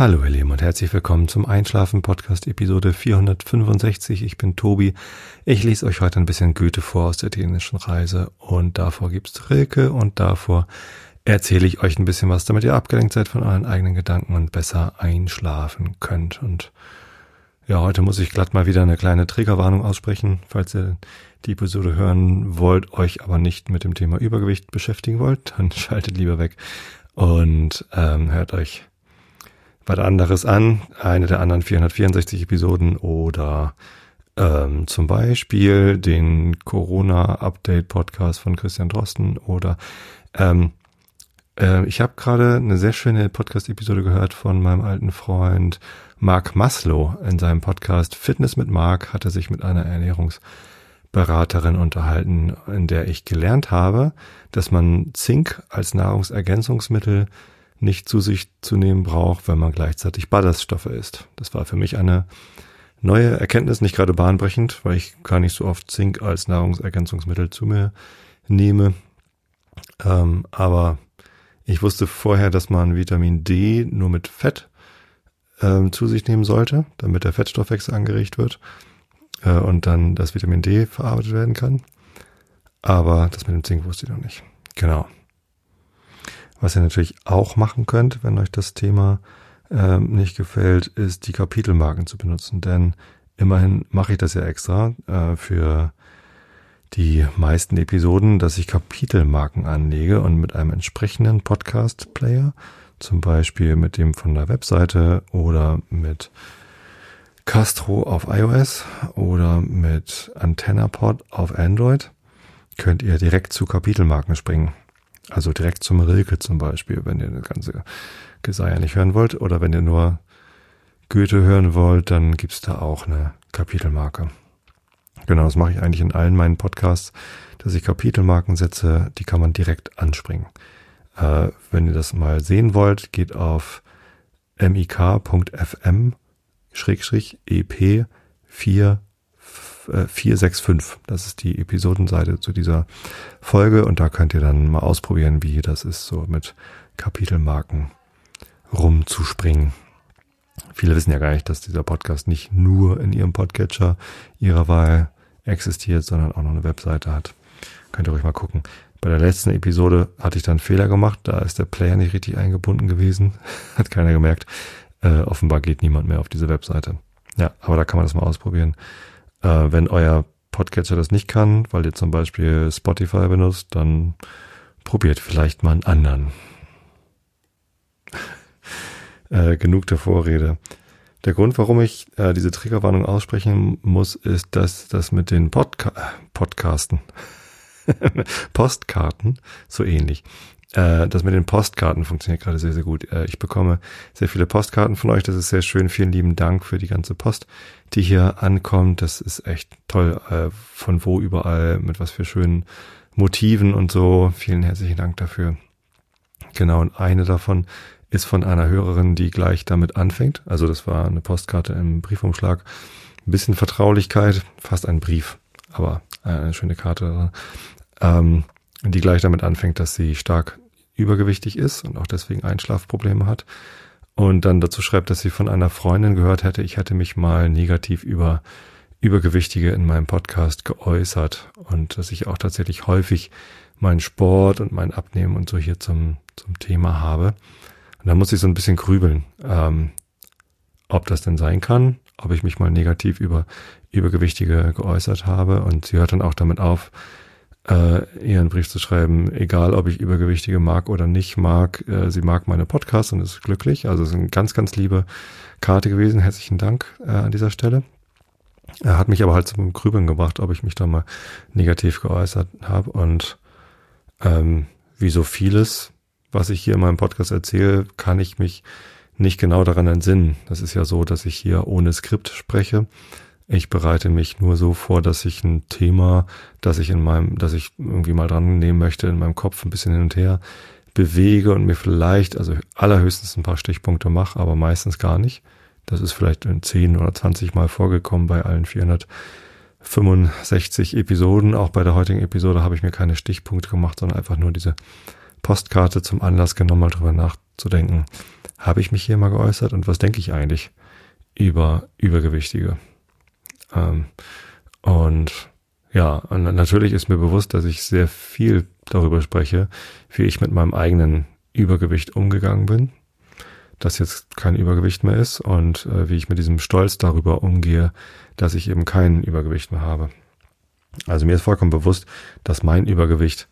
Hallo ihr Lieben und herzlich willkommen zum Einschlafen Podcast Episode 465. Ich bin Tobi. Ich lese euch heute ein bisschen Goethe vor aus der dänischen Reise und davor gibt's Rilke und davor erzähle ich euch ein bisschen was, damit ihr abgelenkt seid von euren eigenen Gedanken und besser einschlafen könnt. Und ja, heute muss ich glatt mal wieder eine kleine Triggerwarnung aussprechen, falls ihr die Episode hören wollt, euch aber nicht mit dem Thema Übergewicht beschäftigen wollt, dann schaltet lieber weg und ähm, hört euch was anderes an, eine der anderen 464 Episoden oder ähm, zum Beispiel den Corona-Update-Podcast von Christian Drosten oder ähm, äh, ich habe gerade eine sehr schöne Podcast-Episode gehört von meinem alten Freund Mark Maslow in seinem Podcast Fitness mit Mark. Hat er sich mit einer Ernährungsberaterin unterhalten, in der ich gelernt habe, dass man Zink als Nahrungsergänzungsmittel nicht zu sich zu nehmen braucht, wenn man gleichzeitig Ballaststoffe isst. Das war für mich eine neue Erkenntnis, nicht gerade bahnbrechend, weil ich gar nicht so oft Zink als Nahrungsergänzungsmittel zu mir nehme. Ähm, aber ich wusste vorher, dass man Vitamin D nur mit Fett ähm, zu sich nehmen sollte, damit der Fettstoffwechsel angeregt wird äh, und dann das Vitamin D verarbeitet werden kann. Aber das mit dem Zink wusste ich noch nicht. Genau. Was ihr natürlich auch machen könnt, wenn euch das Thema äh, nicht gefällt, ist die Kapitelmarken zu benutzen. Denn immerhin mache ich das ja extra äh, für die meisten Episoden, dass ich Kapitelmarken anlege und mit einem entsprechenden Podcast-Player, zum Beispiel mit dem von der Webseite oder mit Castro auf iOS oder mit AntennaPod auf Android, könnt ihr direkt zu Kapitelmarken springen. Also direkt zum Rilke zum Beispiel, wenn ihr das ganze Geseier nicht hören wollt. Oder wenn ihr nur Goethe hören wollt, dann gibt's da auch eine Kapitelmarke. Genau, das mache ich eigentlich in allen meinen Podcasts, dass ich Kapitelmarken setze, die kann man direkt anspringen. Äh, wenn ihr das mal sehen wollt, geht auf mik.fm Schrägstrich EP 4 465. Das ist die Episodenseite zu dieser Folge und da könnt ihr dann mal ausprobieren, wie das ist, so mit Kapitelmarken rumzuspringen. Viele wissen ja gar nicht, dass dieser Podcast nicht nur in ihrem Podcatcher ihrer Wahl existiert, sondern auch noch eine Webseite hat. Könnt ihr ruhig mal gucken. Bei der letzten Episode hatte ich dann Fehler gemacht, da ist der Player nicht richtig eingebunden gewesen. Hat keiner gemerkt. Äh, offenbar geht niemand mehr auf diese Webseite. Ja, aber da kann man das mal ausprobieren. Äh, wenn euer Podcatcher das nicht kann, weil ihr zum Beispiel Spotify benutzt, dann probiert vielleicht mal einen anderen. äh, genug der Vorrede. Der Grund, warum ich äh, diese Triggerwarnung aussprechen muss, ist, dass das mit den Podca Podcasten, Postkarten, so ähnlich, äh, das mit den Postkarten funktioniert gerade sehr, sehr gut. Äh, ich bekomme sehr viele Postkarten von euch. Das ist sehr schön. Vielen lieben Dank für die ganze Post, die hier ankommt. Das ist echt toll. Äh, von wo überall, mit was für schönen Motiven und so. Vielen herzlichen Dank dafür. Genau, und eine davon ist von einer Hörerin, die gleich damit anfängt. Also das war eine Postkarte im Briefumschlag. Ein bisschen Vertraulichkeit, fast ein Brief, aber eine schöne Karte. Ähm, die gleich damit anfängt, dass sie stark übergewichtig ist und auch deswegen Einschlafprobleme hat. Und dann dazu schreibt, dass sie von einer Freundin gehört hätte, ich hätte mich mal negativ über Übergewichtige in meinem Podcast geäußert und dass ich auch tatsächlich häufig meinen Sport und mein Abnehmen und so hier zum, zum Thema habe. Und da muss ich so ein bisschen grübeln, ähm, ob das denn sein kann, ob ich mich mal negativ über Übergewichtige geäußert habe. Und sie hört dann auch damit auf, äh, ihren Brief zu schreiben, egal ob ich Übergewichtige mag oder nicht mag. Äh, sie mag meine Podcasts und ist glücklich. Also es ist eine ganz, ganz liebe Karte gewesen. Herzlichen Dank äh, an dieser Stelle. Er hat mich aber halt zum Grübeln gebracht, ob ich mich da mal negativ geäußert habe. Und ähm, wie so vieles, was ich hier in meinem Podcast erzähle, kann ich mich nicht genau daran entsinnen. Das ist ja so, dass ich hier ohne Skript spreche. Ich bereite mich nur so vor, dass ich ein Thema, das ich in meinem, dass ich irgendwie mal dran nehmen möchte, in meinem Kopf ein bisschen hin und her bewege und mir vielleicht, also allerhöchstens ein paar Stichpunkte mache, aber meistens gar nicht. Das ist vielleicht in 10 oder 20 Mal vorgekommen bei allen 465 Episoden. Auch bei der heutigen Episode habe ich mir keine Stichpunkte gemacht, sondern einfach nur diese Postkarte zum Anlass genommen, mal drüber nachzudenken, habe ich mich hier mal geäußert und was denke ich eigentlich über Übergewichtige? Ähm, und ja, und natürlich ist mir bewusst, dass ich sehr viel darüber spreche, wie ich mit meinem eigenen Übergewicht umgegangen bin, dass jetzt kein Übergewicht mehr ist und äh, wie ich mit diesem Stolz darüber umgehe, dass ich eben kein Übergewicht mehr habe. Also mir ist vollkommen bewusst, dass mein Übergewicht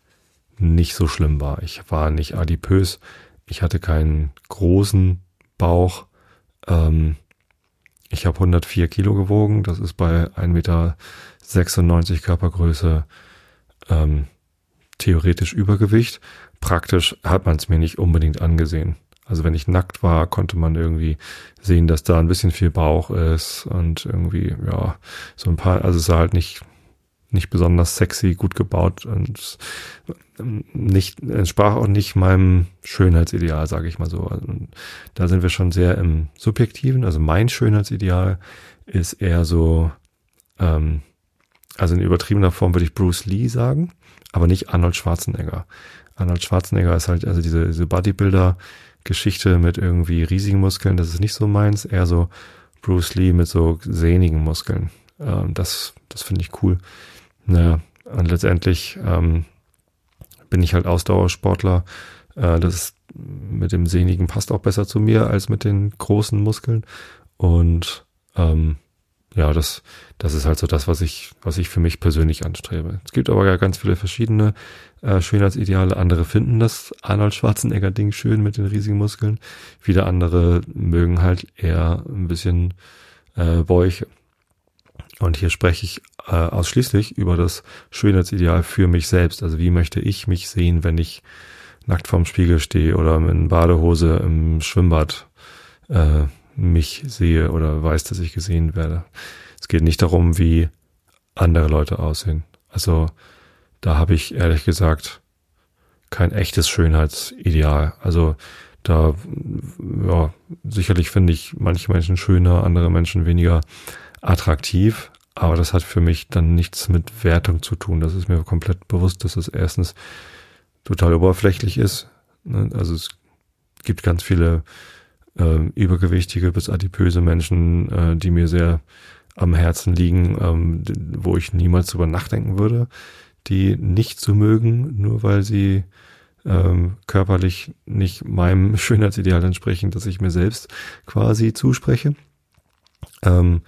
nicht so schlimm war. Ich war nicht adipös, ich hatte keinen großen Bauch. Ähm, ich habe 104 Kilo gewogen, das ist bei 1,96 Meter Körpergröße ähm, theoretisch Übergewicht. Praktisch hat man es mir nicht unbedingt angesehen. Also wenn ich nackt war, konnte man irgendwie sehen, dass da ein bisschen viel Bauch ist und irgendwie, ja, so ein paar, also es sah halt nicht nicht besonders sexy, gut gebaut und nicht entsprach auch nicht meinem Schönheitsideal, sage ich mal so. Und da sind wir schon sehr im Subjektiven. Also mein Schönheitsideal ist eher so, ähm, also in übertriebener Form würde ich Bruce Lee sagen, aber nicht Arnold Schwarzenegger. Arnold Schwarzenegger ist halt also diese, diese Bodybuilder-Geschichte mit irgendwie riesigen Muskeln. Das ist nicht so meins. Eher so Bruce Lee mit so sehnigen Muskeln. Ähm, das das finde ich cool. Naja, und letztendlich ähm, bin ich halt Ausdauersportler. Äh, das mit dem Sehnigen passt auch besser zu mir als mit den großen Muskeln. Und ähm, ja, das, das ist halt so das, was ich, was ich für mich persönlich anstrebe. Es gibt aber ja ganz viele verschiedene äh, Schönheitsideale. Andere finden das Arnold Schwarzenegger-Ding schön mit den riesigen Muskeln. Wieder andere mögen halt eher ein bisschen äh, Bäuche. Und hier spreche ich äh, ausschließlich über das Schönheitsideal für mich selbst. Also wie möchte ich mich sehen, wenn ich nackt vorm Spiegel stehe oder in Badehose im Schwimmbad äh, mich sehe oder weiß, dass ich gesehen werde. Es geht nicht darum, wie andere Leute aussehen. Also da habe ich ehrlich gesagt kein echtes Schönheitsideal. Also da, ja, sicherlich finde ich manche Menschen schöner, andere Menschen weniger attraktiv, aber das hat für mich dann nichts mit Wertung zu tun. Das ist mir komplett bewusst, dass es erstens total oberflächlich ist. Ne? Also es gibt ganz viele äh, übergewichtige bis adipöse Menschen, äh, die mir sehr am Herzen liegen, ähm, wo ich niemals drüber nachdenken würde, die nicht zu mögen, nur weil sie ähm, körperlich nicht meinem Schönheitsideal entsprechen, dass ich mir selbst quasi zuspreche. Ähm,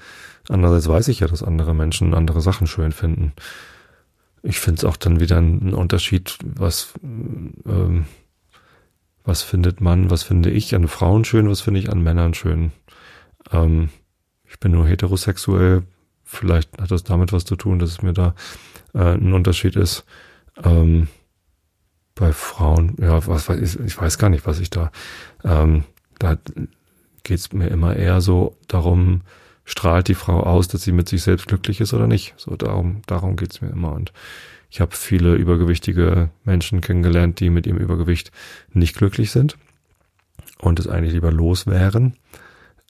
andererseits weiß ich ja, dass andere Menschen andere Sachen schön finden. Ich finde es auch dann wieder ein Unterschied, was, ähm, was findet man, was finde ich an Frauen schön, was finde ich an Männern schön. Ähm, ich bin nur heterosexuell, vielleicht hat das damit was zu tun, dass es mir da äh, ein Unterschied ist. Ähm, bei Frauen, ja, was weiß ich, ich weiß gar nicht, was ich da, ähm, da geht es mir immer eher so darum, strahlt die Frau aus, dass sie mit sich selbst glücklich ist oder nicht. So darum, darum geht's mir immer. Und ich habe viele übergewichtige Menschen kennengelernt, die mit ihrem Übergewicht nicht glücklich sind und es eigentlich lieber los wären.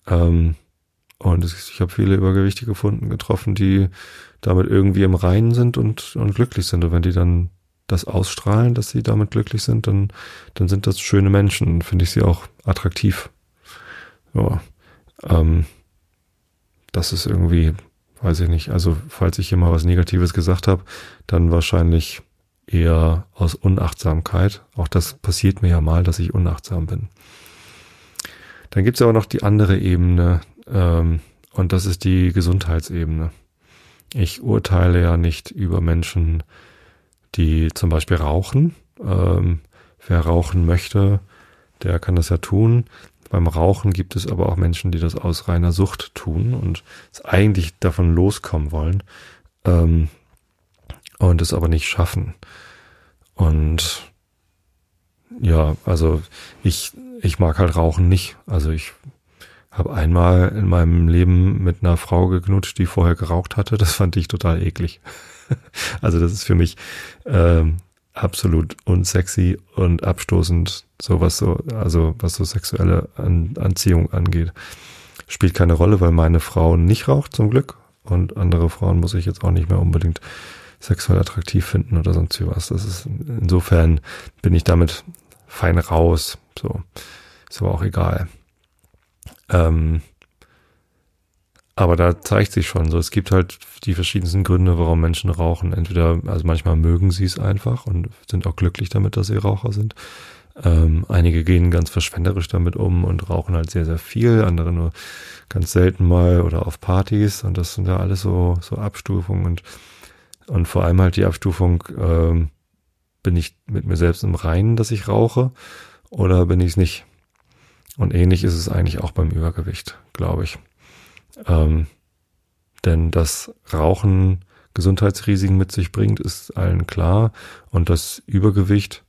Ähm, und ich habe viele Übergewichtige gefunden, getroffen, die damit irgendwie im Reinen sind und, und glücklich sind. Und wenn die dann das ausstrahlen, dass sie damit glücklich sind, dann, dann sind das schöne Menschen. Finde ich sie auch attraktiv. Ja. Ähm, das ist irgendwie, weiß ich nicht, also falls ich hier mal was Negatives gesagt habe, dann wahrscheinlich eher aus Unachtsamkeit. Auch das passiert mir ja mal, dass ich unachtsam bin. Dann gibt's aber noch die andere Ebene ähm, und das ist die Gesundheitsebene. Ich urteile ja nicht über Menschen, die zum Beispiel rauchen. Ähm, wer rauchen möchte, der kann das ja tun. Beim Rauchen gibt es aber auch Menschen, die das aus reiner Sucht tun und es eigentlich davon loskommen wollen ähm, und es aber nicht schaffen. Und ja, also ich, ich mag halt Rauchen nicht. Also ich habe einmal in meinem Leben mit einer Frau geknutscht, die vorher geraucht hatte. Das fand ich total eklig. also das ist für mich ähm, absolut unsexy und abstoßend, sowas so, also was so sexuelle An Anziehung angeht. Spielt keine Rolle, weil meine Frau nicht raucht, zum Glück. Und andere Frauen muss ich jetzt auch nicht mehr unbedingt sexuell attraktiv finden oder sonst wie was. Das ist, insofern bin ich damit fein raus. So. Ist aber auch egal. Ähm, aber da zeigt sich schon so, es gibt halt die verschiedensten Gründe, warum Menschen rauchen. Entweder, also manchmal mögen sie es einfach und sind auch glücklich damit, dass sie Raucher sind. Ähm, einige gehen ganz verschwenderisch damit um und rauchen halt sehr, sehr viel, andere nur ganz selten mal oder auf Partys und das sind ja alles so, so Abstufungen und, und vor allem halt die Abstufung, ähm, bin ich mit mir selbst im Reinen, dass ich rauche oder bin ich es nicht? Und ähnlich ist es eigentlich auch beim Übergewicht, glaube ich. Ähm, denn das Rauchen Gesundheitsrisiken mit sich bringt, ist allen klar. Und das Übergewicht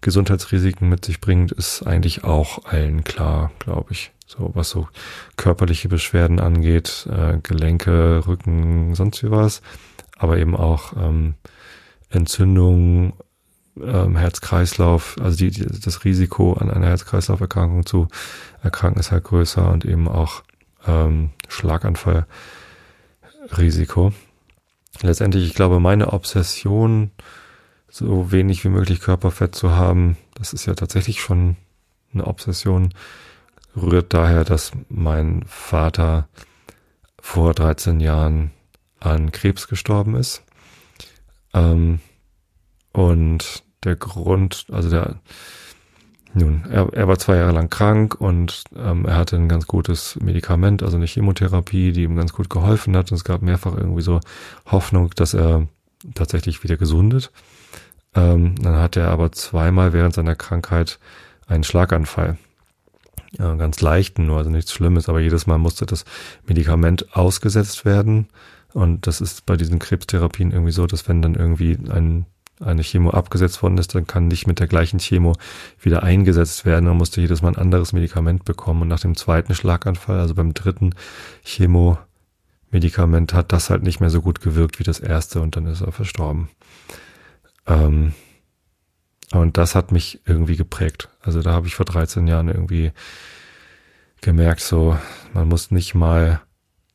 Gesundheitsrisiken mit sich bringt, ist eigentlich auch allen klar, glaube ich. So was so körperliche Beschwerden angeht, äh, Gelenke, Rücken, sonst wie was, aber eben auch ähm, Entzündung, ähm, Herz-Kreislauf, also die, die, das Risiko an einer Herz-Kreislauf-Erkrankung zu erkranken ist halt größer und eben auch ähm, Schlaganfallrisiko. Letztendlich, ich glaube, meine Obsession, so wenig wie möglich Körperfett zu haben, das ist ja tatsächlich schon eine Obsession, rührt daher, dass mein Vater vor 13 Jahren an Krebs gestorben ist. Ähm, und der Grund, also der, nun, er, er war zwei Jahre lang krank und ähm, er hatte ein ganz gutes Medikament, also eine Chemotherapie, die ihm ganz gut geholfen hat. Und es gab mehrfach irgendwie so Hoffnung, dass er tatsächlich wieder gesundet. Ähm, dann hatte er aber zweimal während seiner Krankheit einen Schlaganfall. Ja, ganz leichten, nur also nichts Schlimmes, aber jedes Mal musste das Medikament ausgesetzt werden. Und das ist bei diesen Krebstherapien irgendwie so, dass wenn dann irgendwie ein eine Chemo abgesetzt worden ist, dann kann nicht mit der gleichen Chemo wieder eingesetzt werden. Man musste jedes Mal ein anderes Medikament bekommen. Und nach dem zweiten Schlaganfall, also beim dritten Chemomedikament, hat das halt nicht mehr so gut gewirkt wie das erste und dann ist er verstorben. Ähm, und das hat mich irgendwie geprägt. Also da habe ich vor 13 Jahren irgendwie gemerkt, so, man muss nicht mal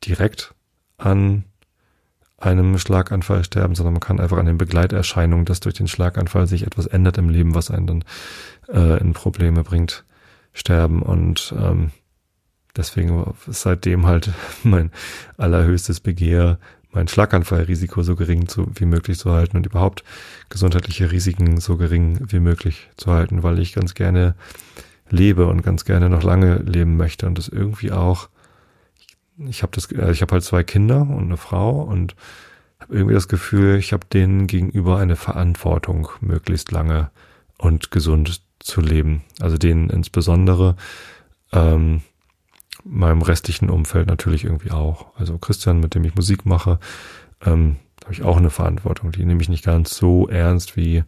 direkt an einem Schlaganfall sterben, sondern man kann einfach an den Begleiterscheinungen, dass durch den Schlaganfall sich etwas ändert im Leben, was einen dann äh, in Probleme bringt, sterben. Und ähm, deswegen ist seitdem halt mein allerhöchstes Begehr, mein Schlaganfallrisiko so gering zu, wie möglich zu halten und überhaupt gesundheitliche Risiken so gering wie möglich zu halten, weil ich ganz gerne lebe und ganz gerne noch lange leben möchte und das irgendwie auch ich habe das, äh, ich habe halt zwei Kinder und eine Frau und habe irgendwie das Gefühl, ich habe denen gegenüber eine Verantwortung, möglichst lange und gesund zu leben. Also denen insbesondere, ähm, meinem restlichen Umfeld natürlich irgendwie auch. Also Christian, mit dem ich Musik mache, ähm, habe ich auch eine Verantwortung. Die nehme ich nicht ganz so ernst wie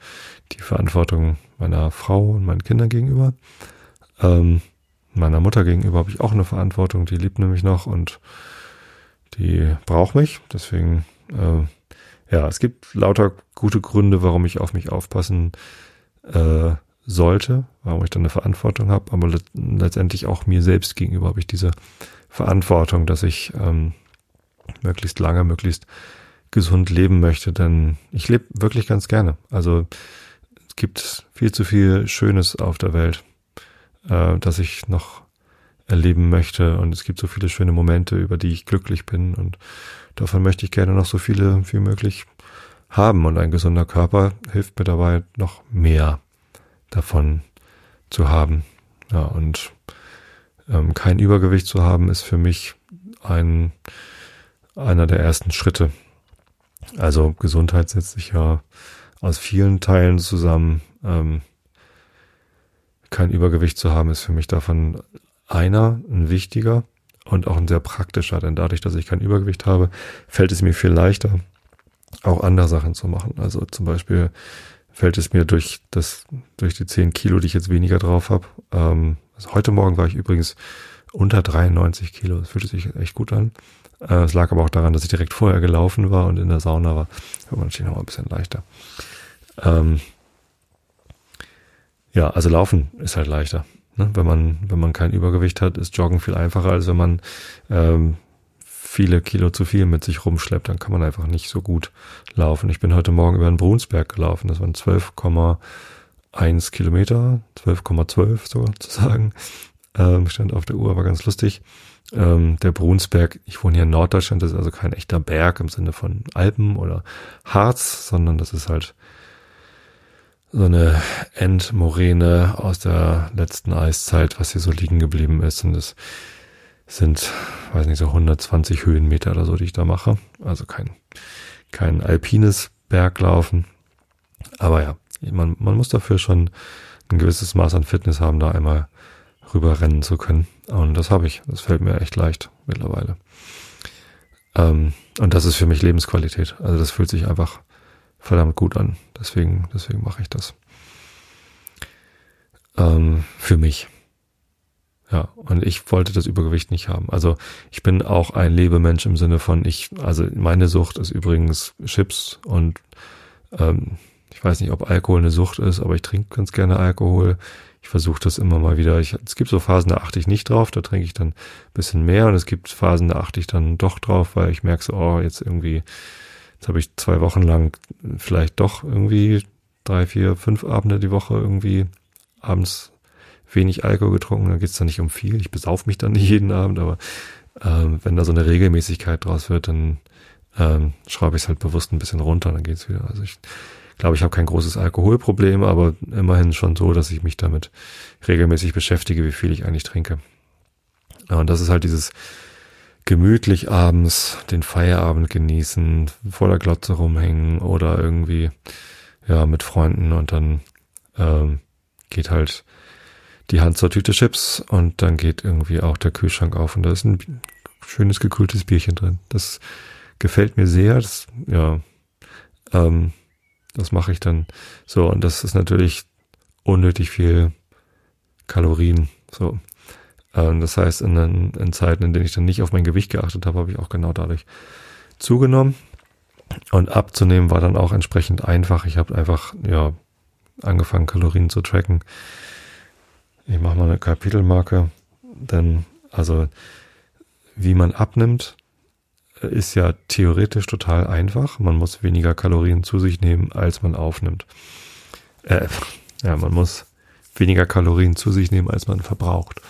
die Verantwortung meiner Frau und meinen Kindern gegenüber. Ähm, meiner Mutter gegenüber habe ich auch eine Verantwortung, die liebt nämlich noch und die braucht mich. Deswegen, äh, ja, es gibt lauter gute Gründe, warum ich auf mich aufpassen äh, sollte, warum ich dann eine Verantwortung habe, aber let letztendlich auch mir selbst gegenüber habe ich diese Verantwortung, dass ich ähm, möglichst lange, möglichst gesund leben möchte, denn ich lebe wirklich ganz gerne. Also es gibt viel zu viel Schönes auf der Welt äh, das ich noch erleben möchte. Und es gibt so viele schöne Momente, über die ich glücklich bin. Und davon möchte ich gerne noch so viele wie möglich haben. Und ein gesunder Körper hilft mir dabei, noch mehr davon zu haben. Ja, und ähm, kein Übergewicht zu haben, ist für mich ein, einer der ersten Schritte. Also Gesundheit setzt sich ja aus vielen Teilen zusammen. Ähm, kein Übergewicht zu haben, ist für mich davon einer, ein wichtiger und auch ein sehr praktischer, denn dadurch, dass ich kein Übergewicht habe, fällt es mir viel leichter, auch andere Sachen zu machen. Also zum Beispiel fällt es mir durch das, durch die 10 Kilo, die ich jetzt weniger drauf habe. Ähm, also heute Morgen war ich übrigens unter 93 Kilo. Das fühlte sich echt gut an. Äh, es lag aber auch daran, dass ich direkt vorher gelaufen war und in der Sauna war. War natürlich noch ein bisschen leichter. Ähm, ja, also laufen ist halt leichter. Ne? Wenn man, wenn man kein Übergewicht hat, ist Joggen viel einfacher, als wenn man ähm, viele Kilo zu viel mit sich rumschleppt, dann kann man einfach nicht so gut laufen. Ich bin heute Morgen über den Brunsberg gelaufen. Das waren 12,1 Kilometer, 12,12 so zu sagen. ähm, stand auf der Uhr, war ganz lustig. Ähm, der Brunsberg, ich wohne hier in Norddeutschland, das ist also kein echter Berg im Sinne von Alpen oder Harz, sondern das ist halt so eine Endmoräne aus der letzten Eiszeit, was hier so liegen geblieben ist. Und es sind, weiß nicht, so 120 Höhenmeter oder so, die ich da mache. Also kein, kein alpines Berglaufen. Aber ja, man, man muss dafür schon ein gewisses Maß an Fitness haben, da einmal rüber rennen zu können. Und das habe ich. Das fällt mir echt leicht mittlerweile. Ähm, und das ist für mich Lebensqualität. Also das fühlt sich einfach verdammt gut an. Deswegen, deswegen mache ich das. Ähm, für mich. Ja, und ich wollte das Übergewicht nicht haben. Also ich bin auch ein Lebemensch im Sinne von ich, also meine Sucht ist übrigens Chips und ähm, ich weiß nicht, ob Alkohol eine Sucht ist, aber ich trinke ganz gerne Alkohol. Ich versuche das immer mal wieder. Ich, es gibt so Phasen, da achte ich nicht drauf, da trinke ich dann bisschen mehr und es gibt Phasen, da achte ich dann doch drauf, weil ich merke so, oh, jetzt irgendwie, jetzt habe ich zwei Wochen lang vielleicht doch irgendwie drei, vier, fünf Abende die Woche irgendwie abends wenig Alkohol getrunken, dann geht's da nicht um viel. Ich besauf mich dann nicht jeden Abend, aber ähm, wenn da so eine Regelmäßigkeit draus wird, dann ähm, schraube ich es halt bewusst ein bisschen runter, dann geht's wieder. Also ich glaube, ich habe kein großes Alkoholproblem, aber immerhin schon so, dass ich mich damit regelmäßig beschäftige, wie viel ich eigentlich trinke. Und das ist halt dieses gemütlich abends den Feierabend genießen, vor der Glotze rumhängen oder irgendwie ja mit Freunden und dann ähm, geht halt die Hand zur Tüte Chips und dann geht irgendwie auch der Kühlschrank auf und da ist ein schönes gekühltes Bierchen drin. Das gefällt mir sehr. Das, ja, ähm, das mache ich dann so und das ist natürlich unnötig viel Kalorien. So, das heißt in, in Zeiten, in denen ich dann nicht auf mein Gewicht geachtet habe, habe ich auch genau dadurch zugenommen. Und abzunehmen war dann auch entsprechend einfach. Ich habe einfach ja angefangen Kalorien zu tracken ich mache mal eine Kapitelmarke, denn also wie man abnimmt, ist ja theoretisch total einfach. Man muss weniger Kalorien zu sich nehmen, als man aufnimmt. Äh, ja, man muss weniger Kalorien zu sich nehmen, als man verbraucht.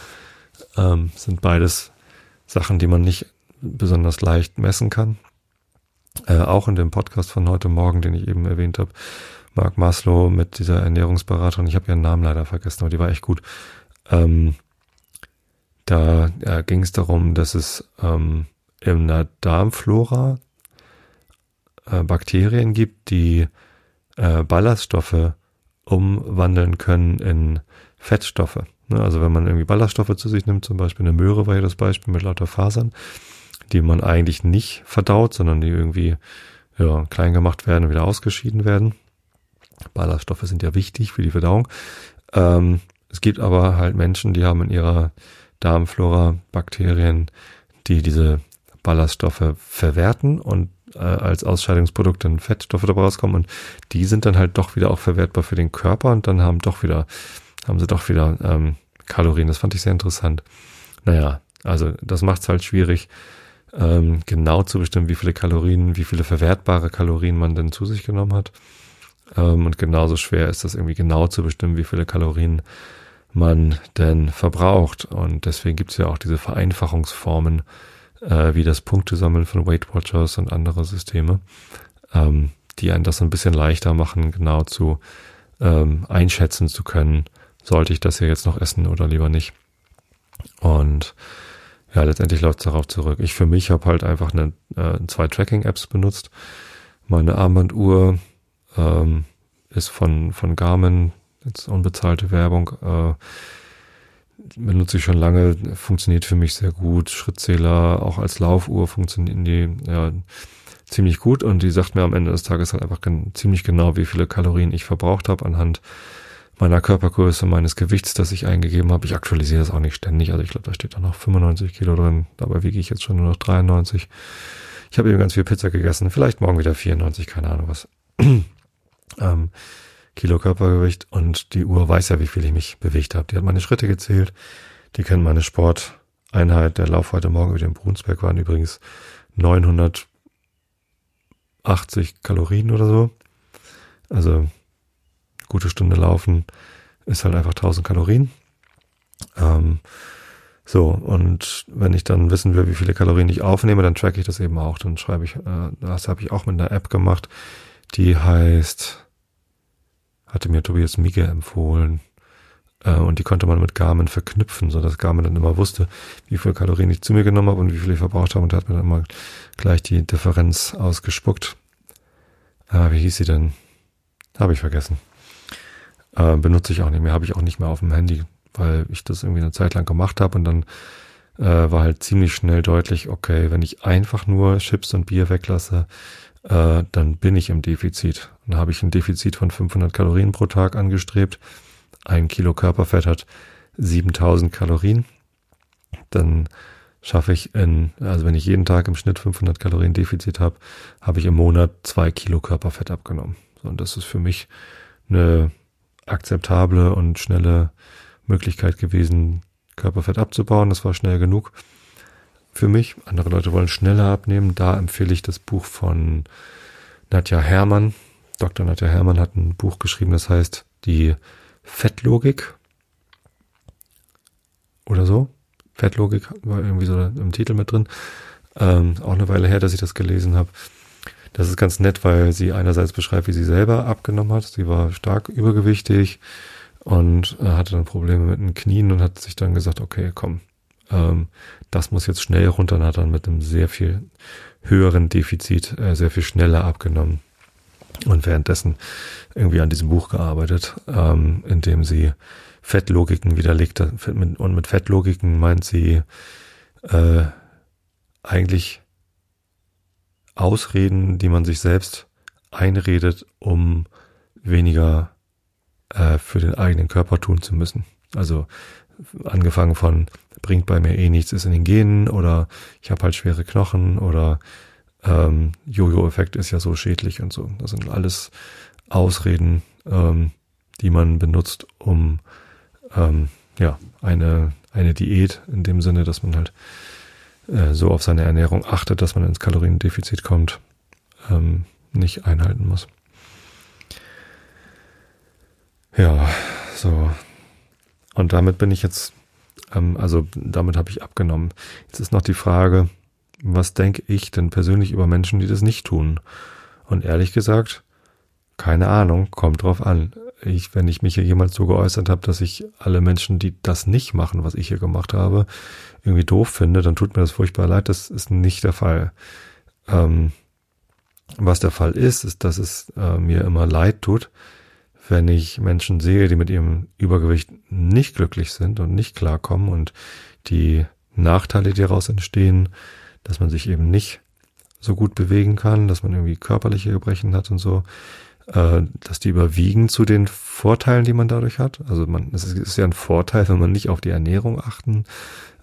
Ähm, sind beides Sachen, die man nicht besonders leicht messen kann. Äh, auch in dem Podcast von heute Morgen, den ich eben erwähnt habe, Mark Maslow mit dieser Ernährungsberaterin, ich habe ihren Namen leider vergessen, aber die war echt gut. Ähm, da äh, ging es darum, dass es ähm, in der Darmflora äh, Bakterien gibt, die äh, Ballaststoffe umwandeln können in Fettstoffe. Ne? Also wenn man irgendwie Ballaststoffe zu sich nimmt, zum Beispiel eine Möhre war ja das Beispiel mit lauter Fasern, die man eigentlich nicht verdaut, sondern die irgendwie ja, klein gemacht werden und wieder ausgeschieden werden. Ballaststoffe sind ja wichtig für die Verdauung. Ähm, es gibt aber halt Menschen, die haben in ihrer Darmflora Bakterien, die diese Ballaststoffe verwerten und äh, als Ausscheidungsprodukt dann Fettstoffe dabei rauskommen und die sind dann halt doch wieder auch verwertbar für den Körper und dann haben doch wieder, haben sie doch wieder ähm, Kalorien. Das fand ich sehr interessant. Naja, also das macht es halt schwierig, ähm, genau zu bestimmen, wie viele Kalorien, wie viele verwertbare Kalorien man denn zu sich genommen hat. Ähm, und genauso schwer ist das irgendwie genau zu bestimmen, wie viele Kalorien man denn verbraucht. Und deswegen gibt es ja auch diese Vereinfachungsformen, äh, wie das Punktesammeln von Weight Watchers und andere Systeme, ähm, die einen das ein bisschen leichter machen, genau zu ähm, einschätzen zu können, sollte ich das hier jetzt noch essen oder lieber nicht. Und ja, letztendlich läuft es darauf zurück. Ich für mich habe halt einfach eine, äh, zwei Tracking-Apps benutzt. Meine Armbanduhr ähm, ist von, von Garmin, jetzt unbezahlte Werbung, äh, benutze ich schon lange, funktioniert für mich sehr gut. Schrittzähler, auch als Laufuhr funktionieren die ja, ziemlich gut und die sagt mir am Ende des Tages halt einfach gen ziemlich genau, wie viele Kalorien ich verbraucht habe anhand meiner Körpergröße, meines Gewichts, das ich eingegeben habe. Ich aktualisiere das auch nicht ständig, also ich glaube, da steht da noch 95 Kilo drin, dabei wiege ich jetzt schon nur noch 93. Ich habe eben ganz viel Pizza gegessen, vielleicht morgen wieder 94, keine Ahnung was. ähm, Kilo Körpergewicht und die Uhr weiß ja, wie viel ich mich bewegt habe. Die hat meine Schritte gezählt, die kennt meine Sporteinheit. Der Lauf heute Morgen über den Brunsberg waren übrigens 980 Kalorien oder so. Also gute Stunde laufen ist halt einfach 1000 Kalorien. Ähm, So, und wenn ich dann wissen will, wie viele Kalorien ich aufnehme, dann track ich das eben auch. Dann schreibe ich, äh, das habe ich auch mit einer App gemacht, die heißt, hatte mir Tobias Mieke empfohlen. Äh, und die konnte man mit Garmin verknüpfen, so dass Garmin dann immer wusste, wie viel Kalorien ich zu mir genommen habe und wie viel ich verbraucht habe. Und da hat mir dann immer gleich die Differenz ausgespuckt. Äh, wie hieß sie denn? Habe ich vergessen. Äh, benutze ich auch nicht mehr, habe ich auch nicht mehr auf dem Handy weil ich das irgendwie eine Zeit lang gemacht habe und dann äh, war halt ziemlich schnell deutlich, okay, wenn ich einfach nur Chips und Bier weglasse, äh, dann bin ich im Defizit. Dann habe ich ein Defizit von 500 Kalorien pro Tag angestrebt. Ein Kilo Körperfett hat 7000 Kalorien. Dann schaffe ich in, also wenn ich jeden Tag im Schnitt 500 Kalorien Defizit habe, habe ich im Monat zwei Kilo Körperfett abgenommen. So, und das ist für mich eine akzeptable und schnelle Möglichkeit gewesen, Körperfett abzubauen. Das war schnell genug für mich. Andere Leute wollen schneller abnehmen. Da empfehle ich das Buch von Nadja Hermann. Dr. Nadja Hermann hat ein Buch geschrieben, das heißt die Fettlogik oder so. Fettlogik war irgendwie so im Titel mit drin. Ähm, auch eine Weile her, dass ich das gelesen habe. Das ist ganz nett, weil sie einerseits beschreibt, wie sie selber abgenommen hat. Sie war stark übergewichtig, und äh, hatte dann Probleme mit den Knien und hat sich dann gesagt, okay, komm, ähm, das muss jetzt schnell runter und hat dann mit einem sehr viel höheren Defizit äh, sehr viel schneller abgenommen und währenddessen irgendwie an diesem Buch gearbeitet, ähm, in dem sie Fettlogiken widerlegte. Und mit Fettlogiken meint sie äh, eigentlich Ausreden, die man sich selbst einredet, um weniger äh, für den eigenen Körper tun zu müssen. Also angefangen von bringt bei mir eh nichts, ist in den Genen oder ich habe halt schwere Knochen oder ähm, Jojo-Effekt ist ja so schädlich und so. Das sind alles Ausreden, ähm, die man benutzt, um ähm, ja eine eine Diät in dem Sinne, dass man halt äh, so auf seine Ernährung achtet, dass man ins Kaloriendefizit kommt, ähm, nicht einhalten muss. Ja, so. Und damit bin ich jetzt, ähm, also damit habe ich abgenommen. Jetzt ist noch die Frage, was denke ich denn persönlich über Menschen, die das nicht tun? Und ehrlich gesagt, keine Ahnung, kommt drauf an. Ich, wenn ich mich hier jemals so geäußert habe, dass ich alle Menschen, die das nicht machen, was ich hier gemacht habe, irgendwie doof finde, dann tut mir das furchtbar leid. Das ist nicht der Fall. Ähm, was der Fall ist, ist, dass es äh, mir immer leid tut, wenn ich Menschen sehe, die mit ihrem Übergewicht nicht glücklich sind und nicht klarkommen und die Nachteile, die daraus entstehen, dass man sich eben nicht so gut bewegen kann, dass man irgendwie körperliche Gebrechen hat und so, äh, dass die überwiegen zu den Vorteilen, die man dadurch hat. Also man, es ist ja ein Vorteil, wenn man nicht auf die Ernährung achten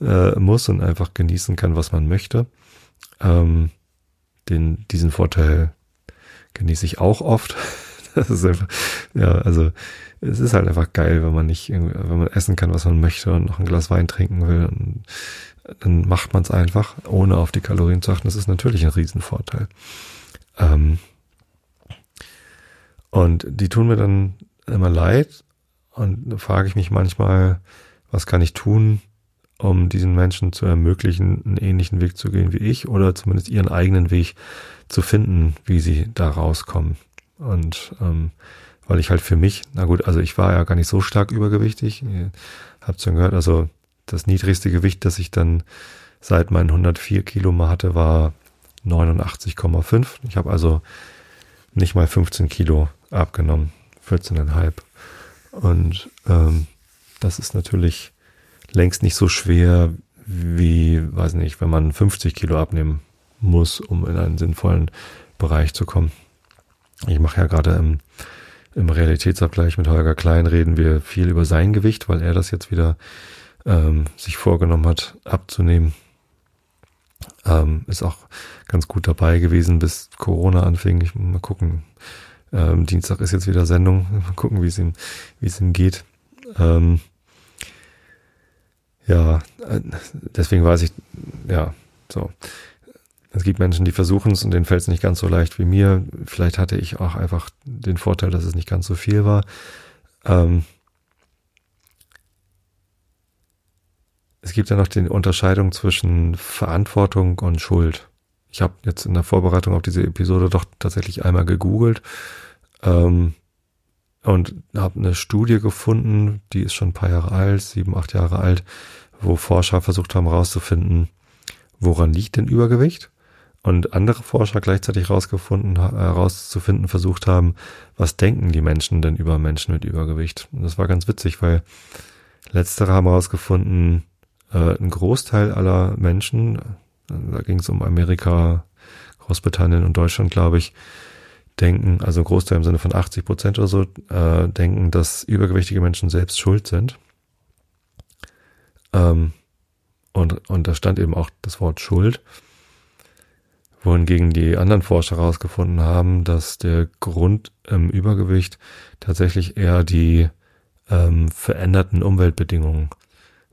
äh, muss und einfach genießen kann, was man möchte. Ähm, den, diesen Vorteil genieße ich auch oft. das ist einfach, ja, also es ist halt einfach geil, wenn man nicht, wenn man essen kann, was man möchte und noch ein Glas Wein trinken will, und, dann macht man es einfach, ohne auf die Kalorien zu achten. Das ist natürlich ein Riesenvorteil. Ähm, und die tun mir dann immer leid und da frage ich mich manchmal, was kann ich tun, um diesen Menschen zu ermöglichen, einen ähnlichen Weg zu gehen wie ich oder zumindest ihren eigenen Weg zu finden, wie sie da rauskommen. Und ähm, weil ich halt für mich, na gut, also ich war ja gar nicht so stark übergewichtig. Ihr habt schon gehört, also das niedrigste Gewicht, das ich dann seit meinen 104 Kilo mal hatte, war 89,5. Ich habe also nicht mal 15 Kilo abgenommen, 14,5. Und ähm, das ist natürlich längst nicht so schwer wie, weiß nicht, wenn man 50 Kilo abnehmen muss, um in einen sinnvollen Bereich zu kommen. Ich mache ja gerade im, im Realitätsabgleich mit Holger Klein reden wir viel über sein Gewicht, weil er das jetzt wieder ähm, sich vorgenommen hat abzunehmen. Ähm, ist auch ganz gut dabei gewesen, bis Corona anfing. Ich mal gucken. Ähm, Dienstag ist jetzt wieder Sendung. Mal gucken, wie es ihm, wie es ihm geht. Ähm, ja, äh, deswegen weiß ich, ja, so. Es gibt Menschen, die versuchen es und denen fällt es nicht ganz so leicht wie mir. Vielleicht hatte ich auch einfach den Vorteil, dass es nicht ganz so viel war. Ähm es gibt ja noch die Unterscheidung zwischen Verantwortung und Schuld. Ich habe jetzt in der Vorbereitung auf diese Episode doch tatsächlich einmal gegoogelt ähm, und habe eine Studie gefunden, die ist schon ein paar Jahre alt, sieben, acht Jahre alt, wo Forscher versucht haben herauszufinden, woran liegt denn Übergewicht? Und andere Forscher gleichzeitig herausgefunden, herauszufinden versucht haben, was denken die Menschen denn über Menschen mit Übergewicht? Und das war ganz witzig, weil letztere haben herausgefunden, äh, ein Großteil aller Menschen, da ging es um Amerika, Großbritannien und Deutschland, glaube ich, denken, also Großteil im Sinne von 80 Prozent oder so, äh, denken, dass übergewichtige Menschen selbst schuld sind. Ähm, und, und da stand eben auch das Wort Schuld. Wohingegen die anderen Forscher herausgefunden haben, dass der Grund im Übergewicht tatsächlich eher die ähm, veränderten Umweltbedingungen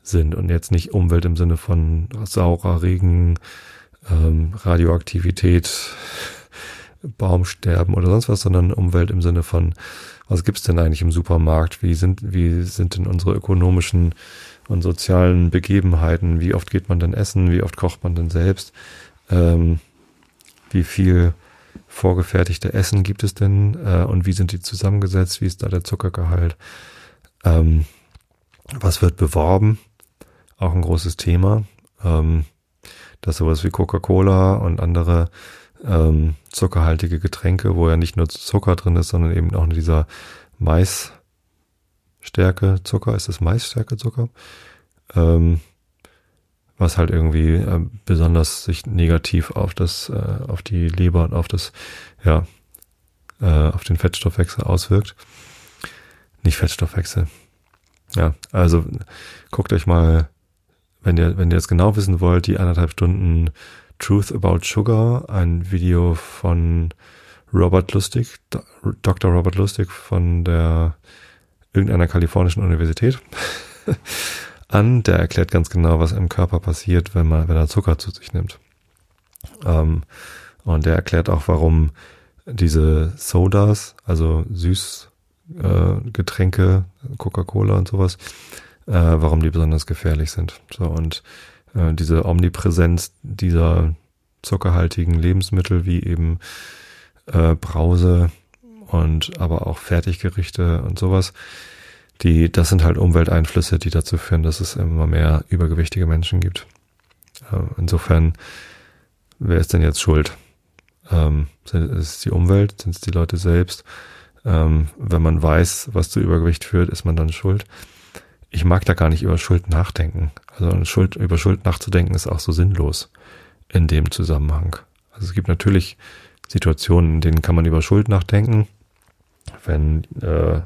sind und jetzt nicht Umwelt im Sinne von saurer Regen, ähm, Radioaktivität, Baumsterben oder sonst was, sondern Umwelt im Sinne von, was gibt's denn eigentlich im Supermarkt? Wie sind, wie sind denn unsere ökonomischen und sozialen Begebenheiten? Wie oft geht man denn essen? Wie oft kocht man denn selbst? Ähm, wie viel vorgefertigte Essen gibt es denn? Äh, und wie sind die zusammengesetzt? Wie ist da der Zuckergehalt? Ähm, was wird beworben? Auch ein großes Thema. Ähm, dass sowas wie Coca-Cola und andere ähm, zuckerhaltige Getränke, wo ja nicht nur Zucker drin ist, sondern eben auch dieser Maisstärke Zucker, ist das Maisstärke Zucker? Ähm, was halt irgendwie äh, besonders sich negativ auf das, äh, auf die Leber und auf das, ja, äh, auf den Fettstoffwechsel auswirkt. Nicht Fettstoffwechsel. Ja, also guckt euch mal, wenn ihr, wenn ihr jetzt genau wissen wollt, die anderthalb Stunden Truth About Sugar, ein Video von Robert Lustig, Dr. Robert Lustig von der irgendeiner kalifornischen Universität an. Der erklärt ganz genau, was im Körper passiert, wenn man, wenn er Zucker zu sich nimmt. Ähm, und der erklärt auch, warum diese Sodas, also Süßgetränke, äh, Coca-Cola und sowas, äh, warum die besonders gefährlich sind. So und äh, diese Omnipräsenz dieser zuckerhaltigen Lebensmittel wie eben äh, Brause und aber auch Fertiggerichte und sowas, die, das sind halt Umwelteinflüsse, die dazu führen, dass es immer mehr übergewichtige Menschen gibt. Äh, insofern, wer ist denn jetzt schuld? Ähm, ist es die Umwelt? Sind es die Leute selbst? Ähm, wenn man weiß, was zu Übergewicht führt, ist man dann schuld? Ich mag da gar nicht über Schuld nachdenken. Also Schuld, über Schuld nachzudenken ist auch so sinnlos in dem Zusammenhang. Also es gibt natürlich Situationen, in denen kann man über Schuld nachdenken. Wenn äh,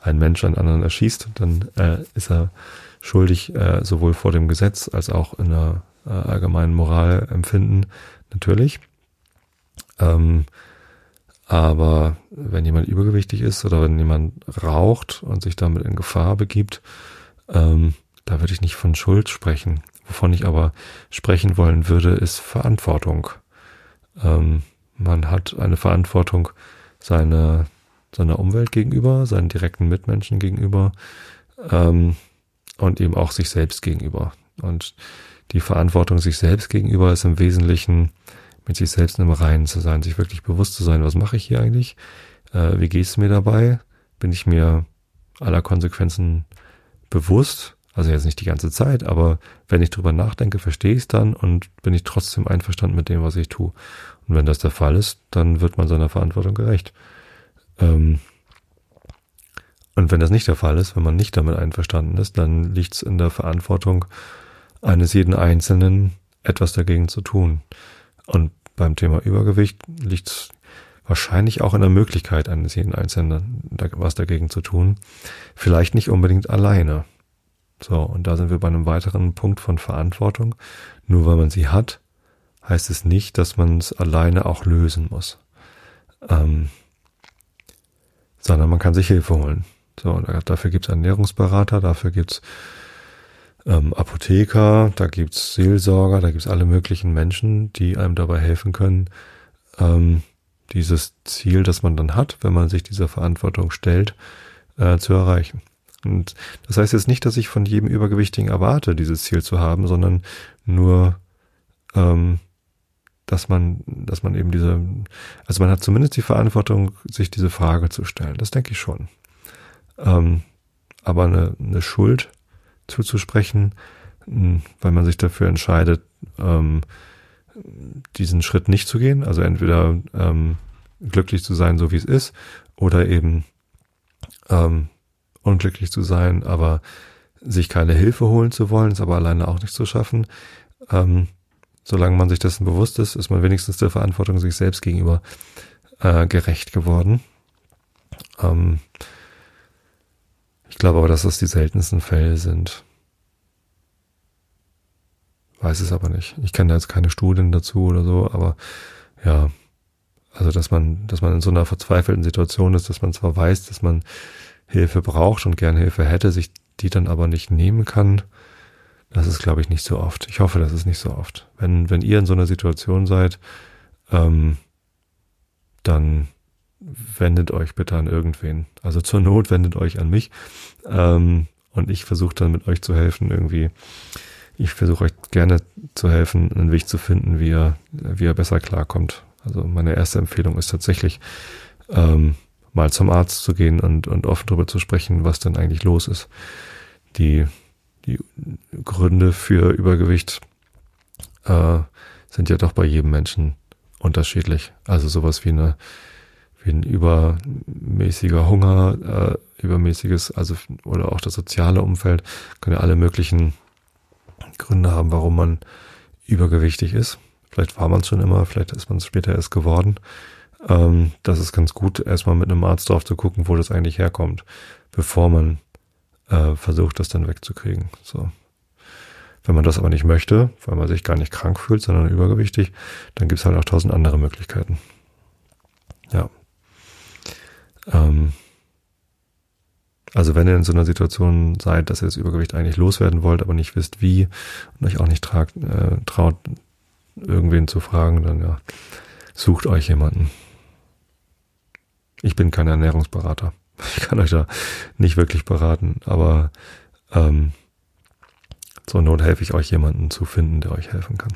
ein Mensch einen anderen erschießt, dann äh, ist er schuldig, äh, sowohl vor dem Gesetz als auch in der äh, allgemeinen Moralempfinden, natürlich. Ähm, aber wenn jemand übergewichtig ist oder wenn jemand raucht und sich damit in Gefahr begibt, ähm, da würde ich nicht von Schuld sprechen. Wovon ich aber sprechen wollen würde, ist Verantwortung. Ähm, man hat eine Verantwortung seiner, seiner Umwelt gegenüber, seinen direkten Mitmenschen gegenüber ähm, und eben auch sich selbst gegenüber. Und die Verantwortung sich selbst gegenüber ist im Wesentlichen mit sich selbst im Reinen zu sein, sich wirklich bewusst zu sein, was mache ich hier eigentlich, äh, wie es mir dabei, bin ich mir aller Konsequenzen bewusst, also jetzt nicht die ganze Zeit, aber wenn ich drüber nachdenke, verstehe ich es dann und bin ich trotzdem einverstanden mit dem, was ich tue. Und wenn das der Fall ist, dann wird man seiner Verantwortung gerecht. Ähm und wenn das nicht der Fall ist, wenn man nicht damit einverstanden ist, dann liegt es in der Verantwortung eines jeden Einzelnen, etwas dagegen zu tun. Und beim Thema Übergewicht liegt es wahrscheinlich auch in der Möglichkeit eines jeden Einzelnen, was dagegen zu tun. Vielleicht nicht unbedingt alleine. So, und da sind wir bei einem weiteren Punkt von Verantwortung. Nur weil man sie hat, heißt es nicht, dass man es alleine auch lösen muss. Ähm, sondern man kann sich Hilfe holen. So, dafür gibt's Ernährungsberater, dafür gibt's ähm, Apotheker, da gibt's Seelsorger, da gibt's alle möglichen Menschen, die einem dabei helfen können, ähm, dieses Ziel, das man dann hat, wenn man sich dieser Verantwortung stellt, äh, zu erreichen. Und das heißt jetzt nicht, dass ich von jedem Übergewichtigen erwarte, dieses Ziel zu haben, sondern nur, ähm, dass man, dass man eben diese, also man hat zumindest die Verantwortung, sich diese Frage zu stellen. Das denke ich schon. Ähm, aber eine, eine Schuld zuzusprechen, weil man sich dafür entscheidet, ähm, diesen Schritt nicht zu gehen, also entweder ähm, glücklich zu sein, so wie es ist, oder eben ähm, unglücklich zu sein, aber sich keine Hilfe holen zu wollen, es aber alleine auch nicht zu schaffen. Ähm, solange man sich dessen bewusst ist, ist man wenigstens der Verantwortung sich selbst gegenüber äh, gerecht geworden. Ähm, ich glaube aber, dass das die seltensten Fälle sind. Weiß es aber nicht. Ich kenne da jetzt keine Studien dazu oder so, aber ja, also dass man, dass man in so einer verzweifelten Situation ist, dass man zwar weiß, dass man Hilfe braucht und gern Hilfe hätte, sich die dann aber nicht nehmen kann, das ist, glaube ich, nicht so oft. Ich hoffe, das ist nicht so oft. Wenn, wenn ihr in so einer Situation seid, ähm, dann wendet euch bitte an irgendwen. Also zur Not wendet euch an mich. Ähm, und ich versuche dann mit euch zu helfen, irgendwie. Ich versuche euch gerne zu helfen, einen Weg zu finden, wie ihr, wie ihr besser klarkommt. Also meine erste Empfehlung ist tatsächlich, ähm, mal zum Arzt zu gehen und, und offen darüber zu sprechen, was denn eigentlich los ist. Die, die Gründe für Übergewicht äh, sind ja doch bei jedem Menschen unterschiedlich. Also sowas wie eine wie ein übermäßiger Hunger, äh, übermäßiges, also oder auch das soziale Umfeld, können ja alle möglichen Gründe haben, warum man übergewichtig ist. Vielleicht war man es schon immer, vielleicht ist man es später erst geworden. Ähm, das ist ganz gut, erstmal mit einem Arzt drauf zu gucken, wo das eigentlich herkommt, bevor man äh, versucht, das dann wegzukriegen. So. Wenn man das aber nicht möchte, weil man sich gar nicht krank fühlt, sondern übergewichtig, dann gibt es halt auch tausend andere Möglichkeiten. Ja, ähm, also wenn ihr in so einer Situation seid, dass ihr das Übergewicht eigentlich loswerden wollt, aber nicht wisst wie und euch auch nicht tragt, äh, traut, irgendwen zu fragen, dann ja, sucht euch jemanden. Ich bin kein Ernährungsberater. Ich kann euch da nicht wirklich beraten, aber ähm, zur Not helfe ich euch jemanden zu finden, der euch helfen kann.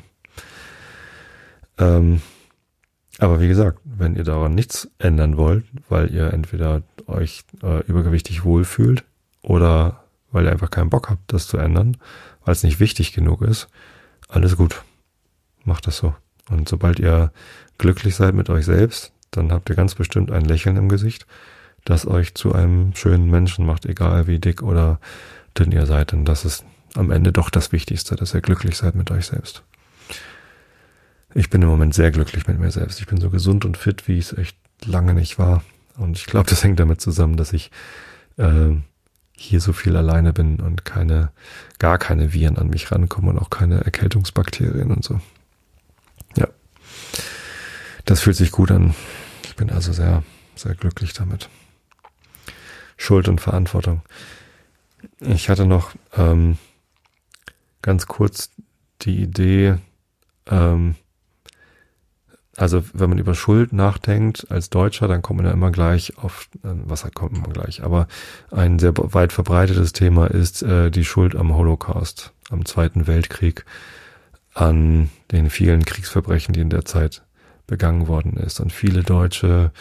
Ähm, aber wie gesagt, wenn ihr daran nichts ändern wollt, weil ihr entweder euch äh, übergewichtig wohlfühlt oder weil ihr einfach keinen Bock habt, das zu ändern, weil es nicht wichtig genug ist, alles gut. Macht das so. Und sobald ihr glücklich seid mit euch selbst, dann habt ihr ganz bestimmt ein Lächeln im Gesicht, das euch zu einem schönen Menschen macht, egal wie dick oder dünn ihr seid. Denn das ist am Ende doch das Wichtigste, dass ihr glücklich seid mit euch selbst. Ich bin im Moment sehr glücklich mit mir selbst. Ich bin so gesund und fit, wie ich es echt lange nicht war. Und ich glaube, das hängt damit zusammen, dass ich äh, hier so viel alleine bin und keine, gar keine Viren an mich rankommen und auch keine Erkältungsbakterien und so. Ja. Das fühlt sich gut an. Ich bin also sehr, sehr glücklich damit. Schuld und Verantwortung. Ich hatte noch ähm, ganz kurz die Idee, ähm, also wenn man über Schuld nachdenkt als Deutscher, dann kommt man ja immer gleich auf, äh, was kommt man gleich, aber ein sehr weit verbreitetes Thema ist äh, die Schuld am Holocaust, am Zweiten Weltkrieg, an den vielen Kriegsverbrechen, die in der Zeit begangen worden ist. Und viele Deutsche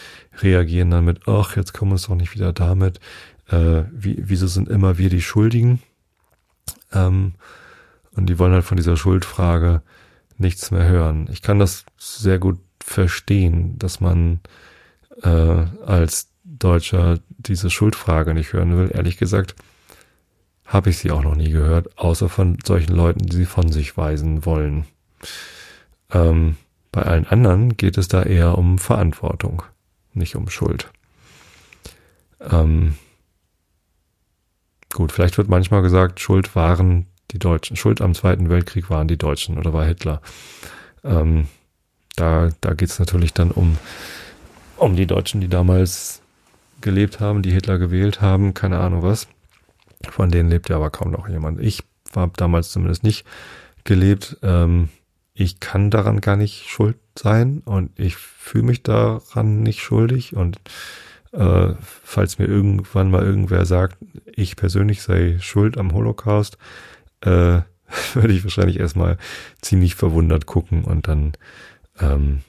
reagieren dann mit, ach, jetzt kommen wir uns doch nicht wieder damit, äh, wie, wieso sind immer wir die Schuldigen? Ähm, und die wollen halt von dieser Schuldfrage nichts mehr hören. Ich kann das sehr gut verstehen, dass man äh, als Deutscher diese Schuldfrage nicht hören will. Ehrlich gesagt, habe ich sie auch noch nie gehört, außer von solchen Leuten, die sie von sich weisen wollen. Ähm, bei allen anderen geht es da eher um Verantwortung, nicht um Schuld. Ähm, gut, vielleicht wird manchmal gesagt, Schuld waren die Deutschen. Schuld am Zweiten Weltkrieg waren die Deutschen oder war Hitler. Ähm, da da geht es natürlich dann um, um die Deutschen, die damals gelebt haben, die Hitler gewählt haben, keine Ahnung was. Von denen lebt ja aber kaum noch jemand. Ich war damals zumindest nicht gelebt. Ähm, ich kann daran gar nicht schuld sein und ich fühle mich daran nicht schuldig. Und äh, falls mir irgendwann mal irgendwer sagt, ich persönlich sei schuld am Holocaust, äh, würde ich wahrscheinlich erstmal ziemlich verwundert gucken und dann, ähm,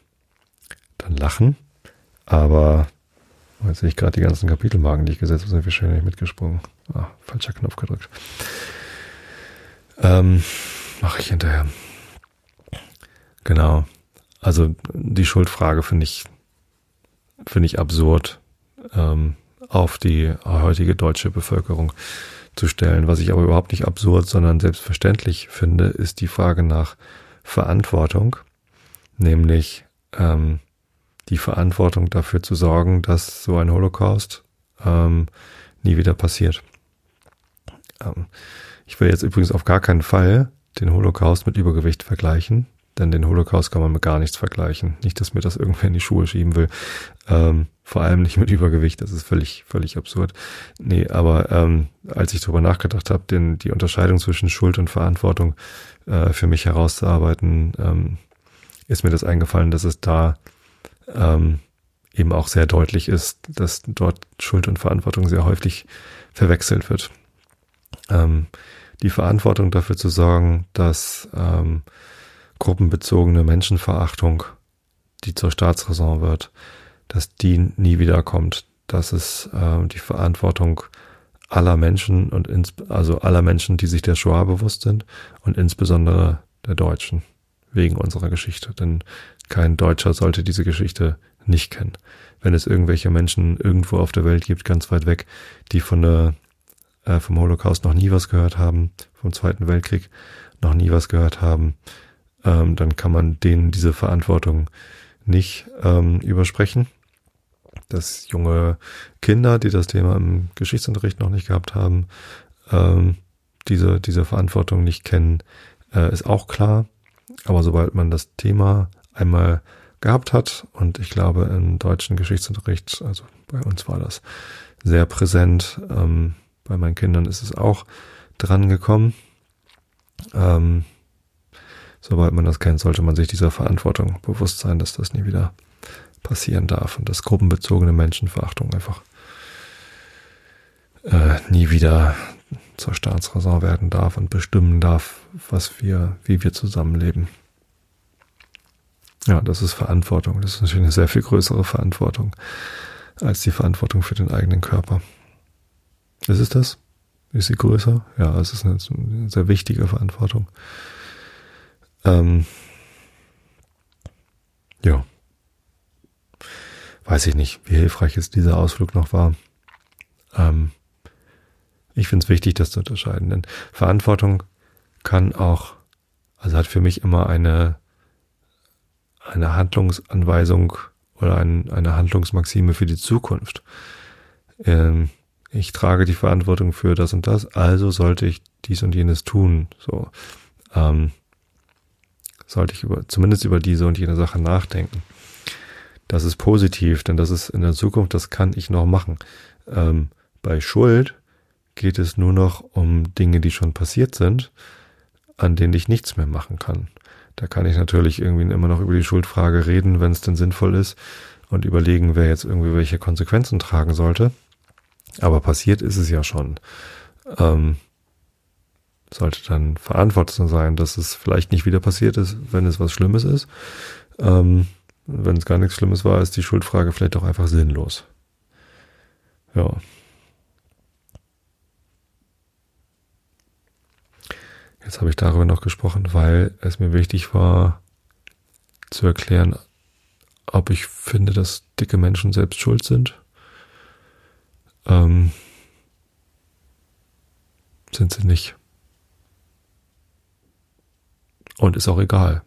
dann lachen. Aber jetzt sehe ich gerade die ganzen Kapitelmarken, die ich gesetzt habe, sind nicht mitgesprungen. Ah, falscher Knopf gedrückt. Ähm, Mache ich hinterher. Genau. Also die Schuldfrage finde ich, finde ich absurd ähm, auf die heutige deutsche Bevölkerung zu stellen. Was ich aber überhaupt nicht absurd, sondern selbstverständlich finde, ist die Frage nach Verantwortung, nämlich ähm, die Verantwortung dafür zu sorgen, dass so ein Holocaust ähm, nie wieder passiert. Ähm, ich will jetzt übrigens auf gar keinen Fall den Holocaust mit Übergewicht vergleichen, denn den Holocaust kann man mit gar nichts vergleichen. Nicht, dass mir das irgendwer in die Schuhe schieben will. Ähm, vor allem nicht mit Übergewicht, das ist völlig, völlig absurd. Nee, aber ähm, als ich darüber nachgedacht habe, die Unterscheidung zwischen Schuld und Verantwortung äh, für mich herauszuarbeiten, ähm, ist mir das eingefallen, dass es da ähm, eben auch sehr deutlich ist, dass dort Schuld und Verantwortung sehr häufig verwechselt wird. Ähm, die Verantwortung dafür zu sorgen, dass ähm, gruppenbezogene Menschenverachtung, die zur Staatsräson wird, dass die nie wiederkommt. Das ist äh, die Verantwortung aller Menschen und ins, also aller Menschen, die sich der Shoah bewusst sind und insbesondere der Deutschen wegen unserer Geschichte. Denn kein Deutscher sollte diese Geschichte nicht kennen. Wenn es irgendwelche Menschen irgendwo auf der Welt gibt, ganz weit weg, die von der, äh, vom Holocaust noch nie was gehört haben, vom Zweiten Weltkrieg noch nie was gehört haben, ähm, dann kann man denen diese Verantwortung nicht ähm, übersprechen. Dass junge Kinder, die das Thema im Geschichtsunterricht noch nicht gehabt haben, ähm, diese, diese Verantwortung nicht kennen, äh, ist auch klar. Aber sobald man das Thema einmal gehabt hat, und ich glaube im deutschen Geschichtsunterricht, also bei uns war das sehr präsent, ähm, bei meinen Kindern ist es auch dran gekommen. Ähm, sobald man das kennt, sollte man sich dieser Verantwortung bewusst sein, dass das nie wieder passieren darf und dass gruppenbezogene Menschenverachtung einfach äh, nie wieder zur Staatsräson werden darf und bestimmen darf, was wir, wie wir zusammenleben. Ja, das ist Verantwortung. Das ist natürlich eine sehr viel größere Verantwortung als die Verantwortung für den eigenen Körper. Ist es das? Ist sie größer? Ja, es ist eine, eine sehr wichtige Verantwortung. Ähm, ja. Weiß ich nicht, wie hilfreich jetzt dieser Ausflug noch war. Ähm, ich finde es wichtig, das zu unterscheiden, denn Verantwortung kann auch, also hat für mich immer eine, eine Handlungsanweisung oder ein, eine Handlungsmaxime für die Zukunft. Ähm, ich trage die Verantwortung für das und das, also sollte ich dies und jenes tun. So ähm, sollte ich über, zumindest über diese und jene Sache nachdenken. Das ist positiv, denn das ist in der Zukunft, das kann ich noch machen. Ähm, bei Schuld geht es nur noch um Dinge, die schon passiert sind, an denen ich nichts mehr machen kann. Da kann ich natürlich irgendwie immer noch über die Schuldfrage reden, wenn es denn sinnvoll ist und überlegen, wer jetzt irgendwie welche Konsequenzen tragen sollte. Aber passiert ist es ja schon. Ähm, sollte dann verantwortlich sein, dass es vielleicht nicht wieder passiert ist, wenn es was Schlimmes ist. Ähm, wenn es gar nichts Schlimmes war, ist die Schuldfrage vielleicht auch einfach sinnlos. Ja. Jetzt habe ich darüber noch gesprochen, weil es mir wichtig war zu erklären, ob ich finde, dass dicke Menschen selbst schuld sind ähm, sind sie nicht. Und ist auch egal.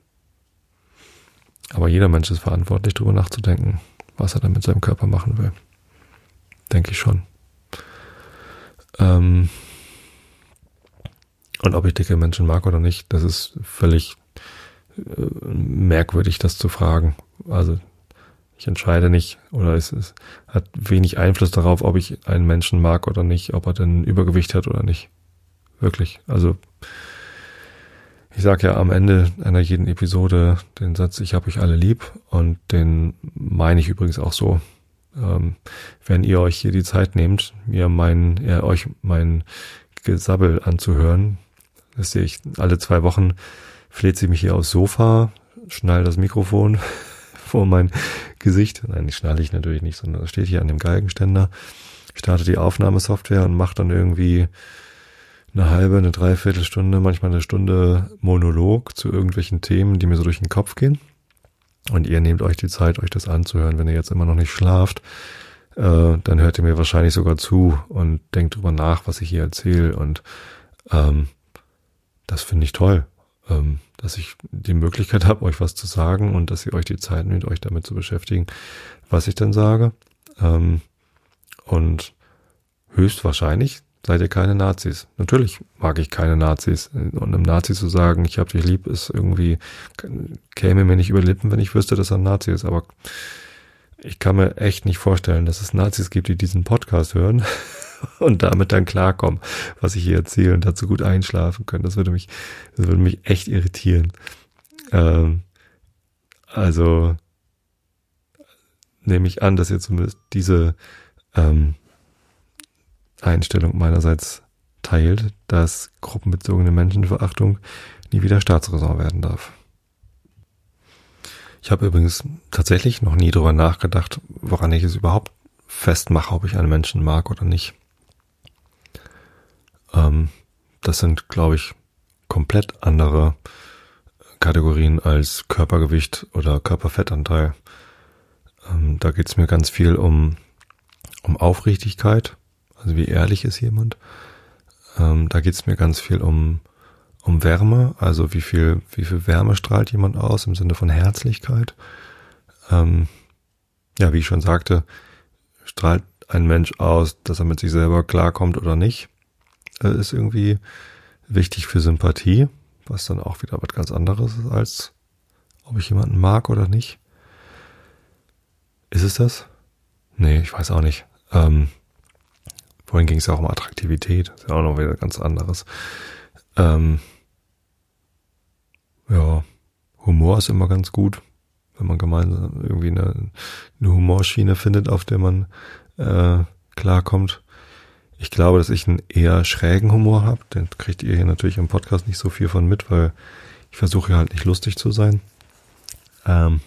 Aber jeder Mensch ist verantwortlich, darüber nachzudenken, was er dann mit seinem Körper machen will. Denke ich schon. Ähm und ob ich dicke Menschen mag oder nicht, das ist völlig äh, merkwürdig, das zu fragen. Also ich entscheide nicht oder es, es hat wenig Einfluss darauf, ob ich einen Menschen mag oder nicht, ob er denn Übergewicht hat oder nicht. Wirklich. Also ich sage ja am Ende einer jeden Episode den Satz, ich habe euch alle lieb und den meine ich übrigens auch so. ähm, wenn ihr euch hier die Zeit nehmt, mir mein, ja, euch mein Gesabbel anzuhören. Das sehe ich alle zwei Wochen fleht sie mich hier aufs Sofa, schnall das Mikrofon vor mein Gesicht. Nein, die schnalle ich natürlich nicht, sondern das steht hier an dem Geigenständer, starte die Aufnahmesoftware und macht dann irgendwie eine halbe, eine Dreiviertelstunde, manchmal eine Stunde Monolog zu irgendwelchen Themen, die mir so durch den Kopf gehen. Und ihr nehmt euch die Zeit, euch das anzuhören. Wenn ihr jetzt immer noch nicht schlaft, äh, dann hört ihr mir wahrscheinlich sogar zu und denkt drüber nach, was ich hier erzähle. Und ähm, das finde ich toll, ähm, dass ich die Möglichkeit habe, euch was zu sagen und dass ihr euch die Zeit nehmt, euch damit zu beschäftigen, was ich dann sage. Ähm, und höchstwahrscheinlich seid ihr keine Nazis. Natürlich mag ich keine Nazis. Und einem Nazi zu sagen, ich hab dich lieb, ist irgendwie, käme mir nicht über Lippen, wenn ich wüsste, dass er ein Nazi ist. Aber ich kann mir echt nicht vorstellen, dass es Nazis gibt, die diesen Podcast hören und damit dann klarkommen, was ich hier erzähle und dazu gut einschlafen können. Das würde mich, das würde mich echt irritieren. Ähm, also nehme ich an, dass ihr zumindest diese ähm, Einstellung meinerseits teilt, dass gruppenbezogene Menschenverachtung nie wieder Staatsräson werden darf. Ich habe übrigens tatsächlich noch nie darüber nachgedacht, woran ich es überhaupt festmache, ob ich einen Menschen mag oder nicht. Ähm, das sind, glaube ich, komplett andere Kategorien als Körpergewicht oder Körperfettanteil. Ähm, da geht es mir ganz viel um, um Aufrichtigkeit also wie ehrlich ist jemand? Ähm, da geht es mir ganz viel um, um Wärme, also wie viel, wie viel Wärme strahlt jemand aus im Sinne von Herzlichkeit. Ähm, ja, wie ich schon sagte, strahlt ein Mensch aus, dass er mit sich selber klarkommt oder nicht, ist irgendwie wichtig für Sympathie, was dann auch wieder was ganz anderes ist, als ob ich jemanden mag oder nicht. Ist es das? Nee, ich weiß auch nicht. Ähm, Vorhin ging es ja auch um Attraktivität, ist ja auch noch wieder ganz anderes. Ähm, ja, Humor ist immer ganz gut, wenn man gemeinsam irgendwie eine, eine Humorschiene findet, auf der man äh, klarkommt. Ich glaube, dass ich einen eher schrägen Humor habe. Den kriegt ihr hier natürlich im Podcast nicht so viel von mit, weil ich versuche halt nicht lustig zu sein. Ähm,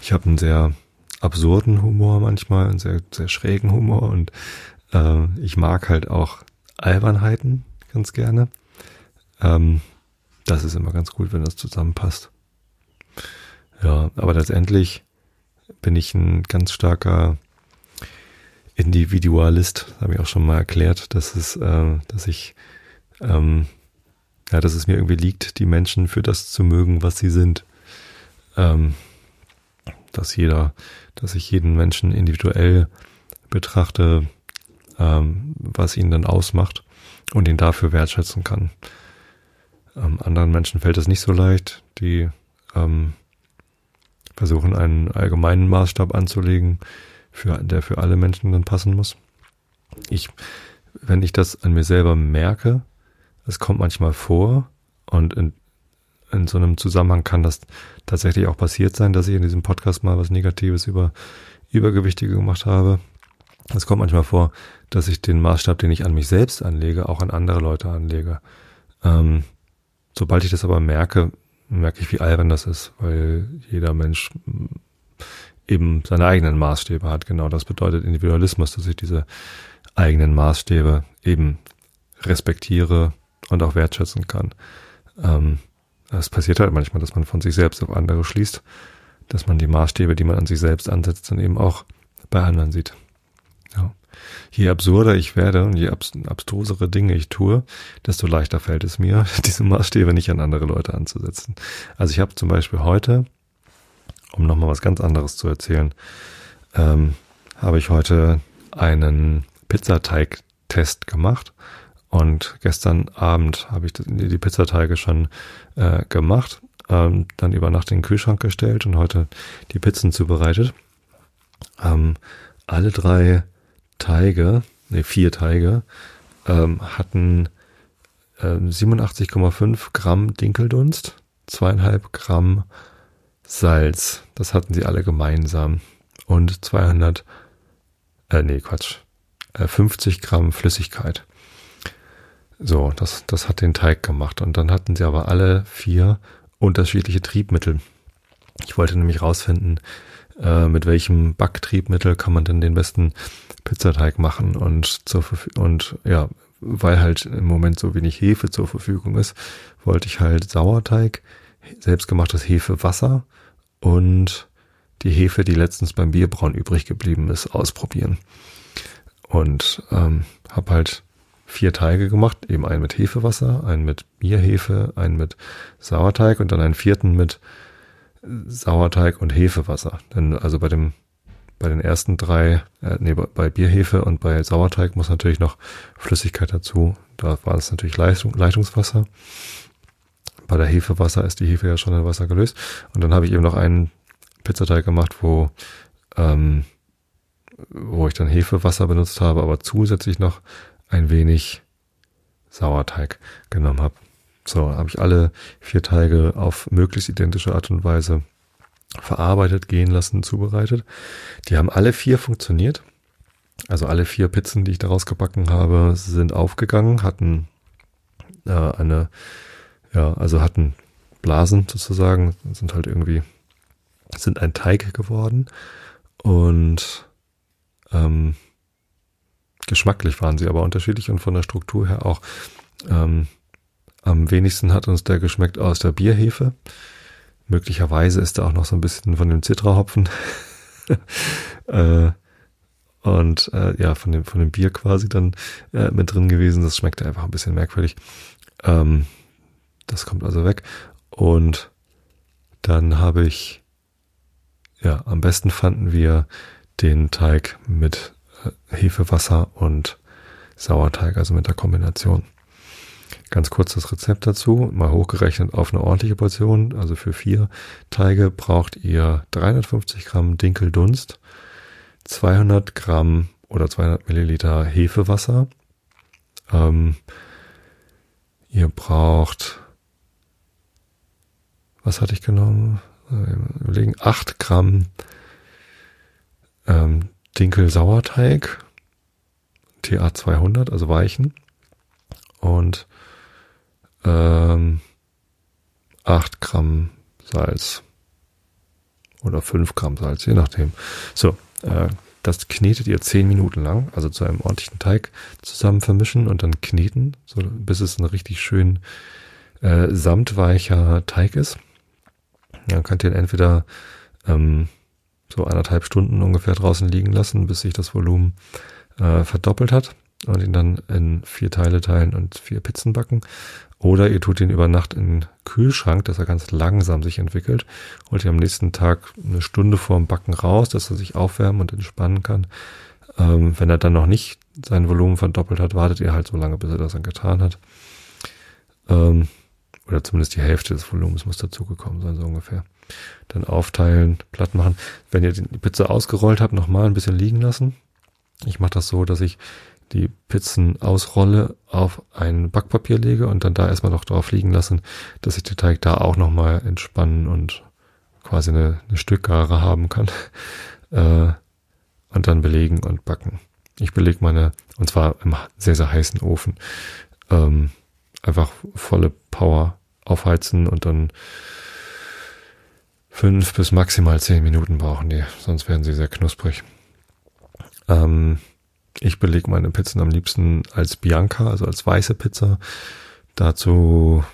ich habe einen sehr absurden Humor manchmal, einen sehr, sehr schrägen Humor und äh, ich mag halt auch Albernheiten ganz gerne. Ähm, das ist immer ganz gut, wenn das zusammenpasst. Ja, aber letztendlich bin ich ein ganz starker Individualist, habe ich auch schon mal erklärt, dass es, äh, dass ich, ähm, ja, dass es mir irgendwie liegt, die Menschen für das zu mögen, was sie sind. Ähm, dass jeder, dass ich jeden Menschen individuell betrachte, ähm, was ihn dann ausmacht und ihn dafür wertschätzen kann. Ähm, anderen Menschen fällt es nicht so leicht, die ähm, versuchen einen allgemeinen Maßstab anzulegen, für, der für alle Menschen dann passen muss. Ich, wenn ich das an mir selber merke, es kommt manchmal vor und in, in so einem Zusammenhang kann das tatsächlich auch passiert sein, dass ich in diesem Podcast mal was Negatives über Übergewichtige gemacht habe. Es kommt manchmal vor, dass ich den Maßstab, den ich an mich selbst anlege, auch an andere Leute anlege. Ähm, sobald ich das aber merke, merke ich, wie albern das ist, weil jeder Mensch eben seine eigenen Maßstäbe hat. Genau das bedeutet Individualismus, dass ich diese eigenen Maßstäbe eben respektiere und auch wertschätzen kann. Ähm, es passiert halt manchmal, dass man von sich selbst auf andere schließt, dass man die Maßstäbe, die man an sich selbst ansetzt, dann eben auch bei anderen sieht. Ja. Je absurder ich werde und je abstrusere Dinge ich tue, desto leichter fällt es mir, diese Maßstäbe nicht an andere Leute anzusetzen. Also ich habe zum Beispiel heute, um nochmal was ganz anderes zu erzählen, ähm, habe ich heute einen Pizzateig-Test gemacht. Und gestern Abend habe ich die Pizzateige schon äh, gemacht, ähm, dann über Nacht in den Kühlschrank gestellt und heute die Pizzen zubereitet. Ähm, alle drei Teige, ne, vier Teige, ähm, hatten ähm, 87,5 Gramm Dinkeldunst, zweieinhalb Gramm Salz. Das hatten sie alle gemeinsam. Und 200 äh, nee, Quatsch, äh, 50 Gramm Flüssigkeit. So, das, das hat den Teig gemacht. Und dann hatten sie aber alle vier unterschiedliche Triebmittel. Ich wollte nämlich rausfinden, äh, mit welchem Backtriebmittel kann man denn den besten Pizzateig machen und zur und ja, weil halt im Moment so wenig Hefe zur Verfügung ist, wollte ich halt Sauerteig, selbstgemachtes Hefewasser und die Hefe, die letztens beim Bierbrauen übrig geblieben ist, ausprobieren. Und ähm, habe halt vier Teige gemacht, eben einen mit Hefewasser, einen mit Bierhefe, einen mit Sauerteig und dann einen vierten mit Sauerteig und Hefewasser. Denn also bei dem bei den ersten drei, äh, nee, bei Bierhefe und bei Sauerteig muss natürlich noch Flüssigkeit dazu. Da war es natürlich Leitung, Leitungswasser. Bei der Hefewasser ist die Hefe ja schon in Wasser gelöst. Und dann habe ich eben noch einen Pizzateig gemacht, wo ähm, wo ich dann Hefewasser benutzt habe, aber zusätzlich noch ein wenig Sauerteig genommen habe. So, habe ich alle vier Teige auf möglichst identische Art und Weise verarbeitet, gehen lassen, zubereitet. Die haben alle vier funktioniert. Also alle vier Pizzen, die ich daraus gebacken habe, sind aufgegangen, hatten äh, eine, ja, also hatten Blasen sozusagen, sind halt irgendwie, sind ein Teig geworden und ähm, Geschmacklich waren sie aber unterschiedlich und von der Struktur her auch. Ähm, am wenigsten hat uns der geschmeckt aus der Bierhefe. Möglicherweise ist da auch noch so ein bisschen von dem Zitrahopfen äh, und äh, ja, von dem, von dem Bier quasi dann äh, mit drin gewesen. Das schmeckte einfach ein bisschen merkwürdig. Ähm, das kommt also weg. Und dann habe ich, ja, am besten fanden wir den Teig mit Hefewasser und Sauerteig, also mit der Kombination. Ganz kurz das Rezept dazu, mal hochgerechnet auf eine ordentliche Portion, also für vier Teige braucht ihr 350 Gramm Dinkeldunst, 200 Gramm oder 200 Milliliter Hefewasser. Ähm, ihr braucht, was hatte ich genommen? Überlegen, 8 Gramm ähm, Dinkel-Sauerteig, TA 200, also weichen. Und ähm, 8 Gramm Salz. Oder 5 Gramm Salz, je nachdem. So, äh, das knetet ihr 10 Minuten lang, also zu einem ordentlichen Teig zusammen vermischen und dann kneten, so, bis es ein richtig schön äh, samtweicher Teig ist. Dann könnt ihr entweder ähm, so anderthalb Stunden ungefähr draußen liegen lassen, bis sich das Volumen äh, verdoppelt hat und ihn dann in vier Teile teilen und vier Pizzen backen. Oder ihr tut ihn über Nacht in den Kühlschrank, dass er ganz langsam sich entwickelt, holt ihn am nächsten Tag eine Stunde vorm Backen raus, dass er sich aufwärmen und entspannen kann. Ähm, wenn er dann noch nicht sein Volumen verdoppelt hat, wartet ihr halt so lange, bis er das dann getan hat. Ähm, oder zumindest die Hälfte des Volumens muss dazugekommen sein, so ungefähr. Dann aufteilen, platt machen. Wenn ihr die Pizza ausgerollt habt, nochmal ein bisschen liegen lassen. Ich mache das so, dass ich die Pizzen ausrolle, auf ein Backpapier lege und dann da erstmal noch drauf liegen lassen, dass ich den Teig da auch nochmal entspannen und quasi eine, eine Stückgare haben kann. Äh, und dann belegen und backen. Ich belege meine, und zwar im sehr, sehr heißen Ofen. Ähm, einfach volle Power aufheizen und dann fünf bis maximal zehn Minuten brauchen die, sonst werden sie sehr knusprig. Ähm, ich belege meine Pizzen am liebsten als Bianca, also als weiße Pizza. Dazu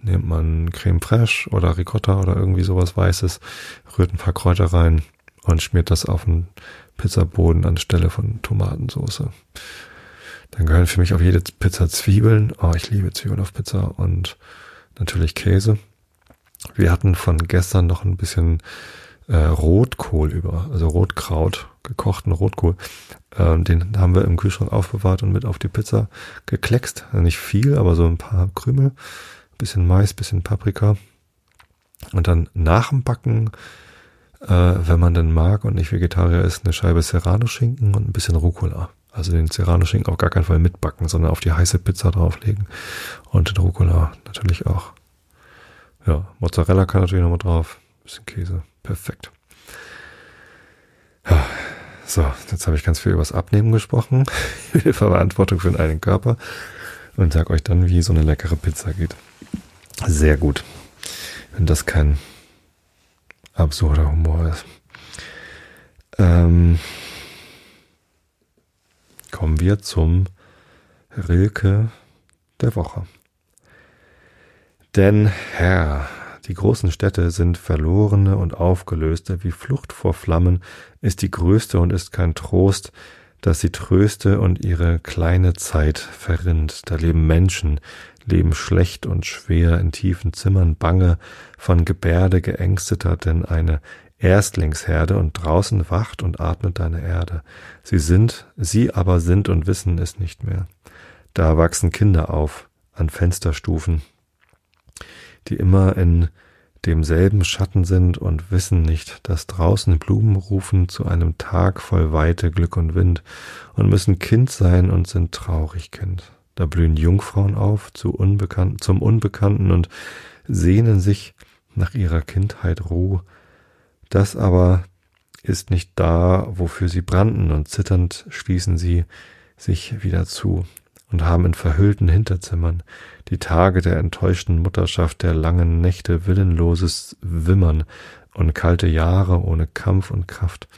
nimmt man Creme Fraiche oder Ricotta oder irgendwie sowas Weißes, rührt ein paar Kräuter rein und schmiert das auf den Pizzaboden anstelle von Tomatensauce. Dann gehören für mich auf jede Pizza Zwiebeln. Oh, ich liebe Zwiebeln auf Pizza und natürlich Käse. Wir hatten von gestern noch ein bisschen äh, Rotkohl über, also Rotkraut, gekochten Rotkohl. Ähm, den haben wir im Kühlschrank aufbewahrt und mit auf die Pizza gekleckst. Nicht viel, aber so ein paar Krümel. Bisschen Mais, bisschen Paprika. Und dann nach dem Backen, äh, wenn man denn mag und nicht Vegetarier ist, eine Scheibe Serrano-Schinken und ein bisschen Rucola. Also den Serrano-Schinken auf gar keinen Fall mitbacken, sondern auf die heiße Pizza drauflegen. Und den Rucola natürlich auch. Ja, Mozzarella kann natürlich nochmal drauf. Bisschen Käse. Perfekt. Ja, So, jetzt habe ich ganz viel übers Abnehmen gesprochen, über Verantwortung für den eigenen Körper und sag euch dann, wie so eine leckere Pizza geht. Sehr gut. Wenn das kein absurder Humor ist. Ähm, kommen wir zum Rilke der Woche. Denn Herr, die großen Städte sind verlorene und aufgelöste, wie Flucht vor Flammen ist die größte und ist kein Trost, dass sie tröste und ihre kleine Zeit verrinnt. Da leben Menschen, leben schlecht und schwer in tiefen Zimmern, bange, von Gebärde geängsteter, denn eine Erstlingsherde und draußen wacht und atmet deine Erde. Sie sind, sie aber sind und wissen es nicht mehr. Da wachsen Kinder auf, an Fensterstufen, die immer in demselben Schatten sind und wissen nicht, dass draußen Blumen rufen zu einem Tag voll Weite, Glück und Wind und müssen Kind sein und sind traurig Kind. Da blühen Jungfrauen auf zu Unbekannten, zum Unbekannten und sehnen sich nach ihrer Kindheit Ruhe. Das aber ist nicht da, wofür sie brannten, und zitternd schließen sie sich wieder zu und haben in verhüllten Hinterzimmern die Tage der enttäuschten Mutterschaft, der langen Nächte willenloses Wimmern und kalte Jahre ohne Kampf und Kraft.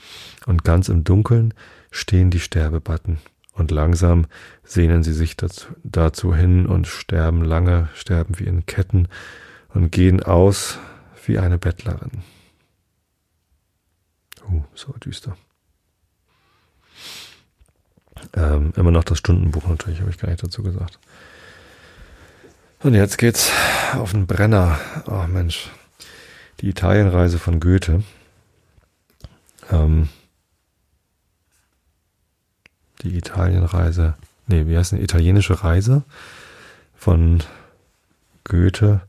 Und ganz im Dunkeln stehen die Sterbebatten. Und langsam sehnen sie sich dazu, dazu hin und sterben lange, sterben wie in Ketten und gehen aus wie eine Bettlerin. Uh, so düster. Ähm, immer noch das Stundenbuch natürlich, habe ich gar nicht dazu gesagt. Und jetzt geht's auf den Brenner. Oh Mensch. Die Italienreise von Goethe. Ähm, die Italienreise, nee, wie heißt eine italienische Reise von Goethe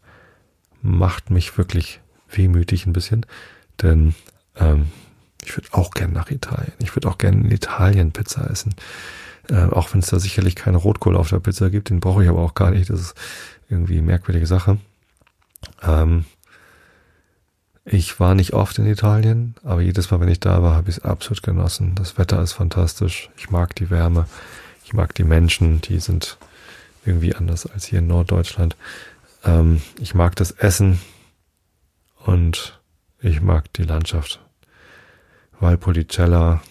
macht mich wirklich wehmütig ein bisschen, denn ähm, ich würde auch gern nach Italien. Ich würde auch gern in Italien Pizza essen. Äh, auch wenn es da sicherlich keine Rotkohl auf der Pizza gibt, den brauche ich aber auch gar nicht. Das ist irgendwie eine merkwürdige Sache. Ähm, ich war nicht oft in Italien, aber jedes Mal, wenn ich da war, habe ich es absolut genossen. Das Wetter ist fantastisch. Ich mag die Wärme. Ich mag die Menschen. Die sind irgendwie anders als hier in Norddeutschland. Ähm, ich mag das Essen und ich mag die Landschaft. Valpolicella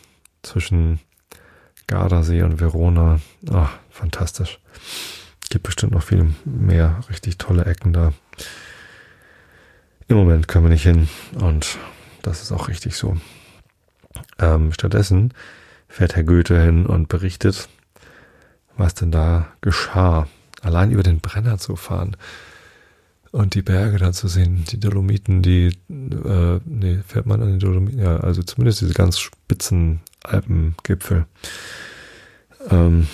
zwischen Gardasee und Verona. Ach, fantastisch. Gibt bestimmt noch viel mehr richtig tolle Ecken da. Im Moment können wir nicht hin und das ist auch richtig so. Ähm, stattdessen fährt Herr Goethe hin und berichtet, was denn da geschah. Allein über den Brenner zu fahren und die Berge da zu sehen, die Dolomiten, die, äh, nee, fährt man an den Dolomiten, ja, also zumindest diese ganz spitzen Alpengipfel, ähm,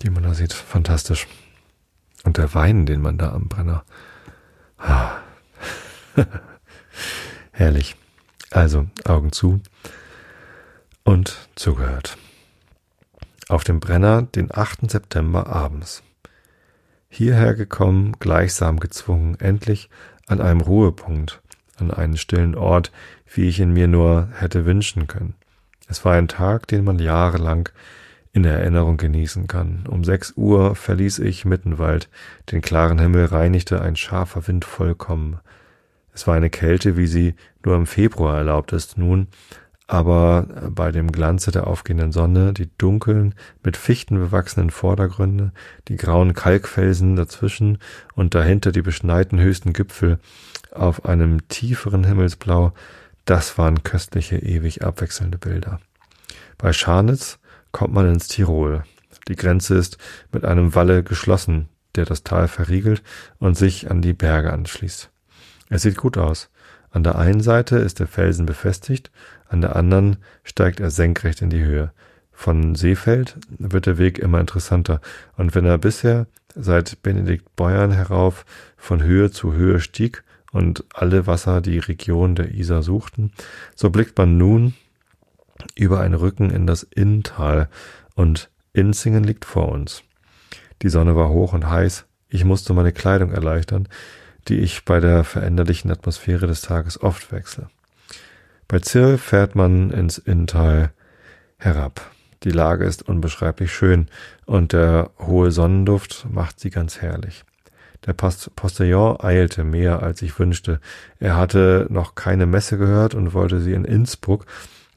die man da sieht, fantastisch. Und der Wein, den man da am Brenner, ah. herrlich. Also, Augen zu und zugehört. Auf dem Brenner den 8. September abends hierher gekommen, gleichsam gezwungen, endlich an einem Ruhepunkt, an einen stillen Ort, wie ich ihn mir nur hätte wünschen können. Es war ein Tag, den man jahrelang in Erinnerung genießen kann. Um sechs Uhr verließ ich Mittenwald, den klaren Himmel reinigte ein scharfer Wind vollkommen. Es war eine Kälte, wie sie nur im Februar erlaubt ist nun, aber bei dem Glanze der aufgehenden Sonne, die dunklen, mit Fichten bewachsenen Vordergründe, die grauen Kalkfelsen dazwischen und dahinter die beschneiten höchsten Gipfel auf einem tieferen Himmelsblau, das waren köstliche, ewig abwechselnde Bilder. Bei Scharnitz kommt man ins Tirol. Die Grenze ist mit einem Walle geschlossen, der das Tal verriegelt und sich an die Berge anschließt. Es sieht gut aus. An der einen Seite ist der Felsen befestigt, an der anderen steigt er senkrecht in die Höhe. Von Seefeld wird der Weg immer interessanter, und wenn er bisher seit Benedikt Beuern herauf von Höhe zu Höhe stieg und alle Wasser die Region der Isar suchten, so blickt man nun über einen Rücken in das Inntal, und Inzingen liegt vor uns. Die Sonne war hoch und heiß, ich musste meine Kleidung erleichtern, die ich bei der veränderlichen Atmosphäre des Tages oft wechsle. Bei Zirl fährt man ins Inntal herab. Die Lage ist unbeschreiblich schön und der hohe Sonnenduft macht sie ganz herrlich. Der Post Postillon eilte mehr, als ich wünschte. Er hatte noch keine Messe gehört und wollte sie in Innsbruck,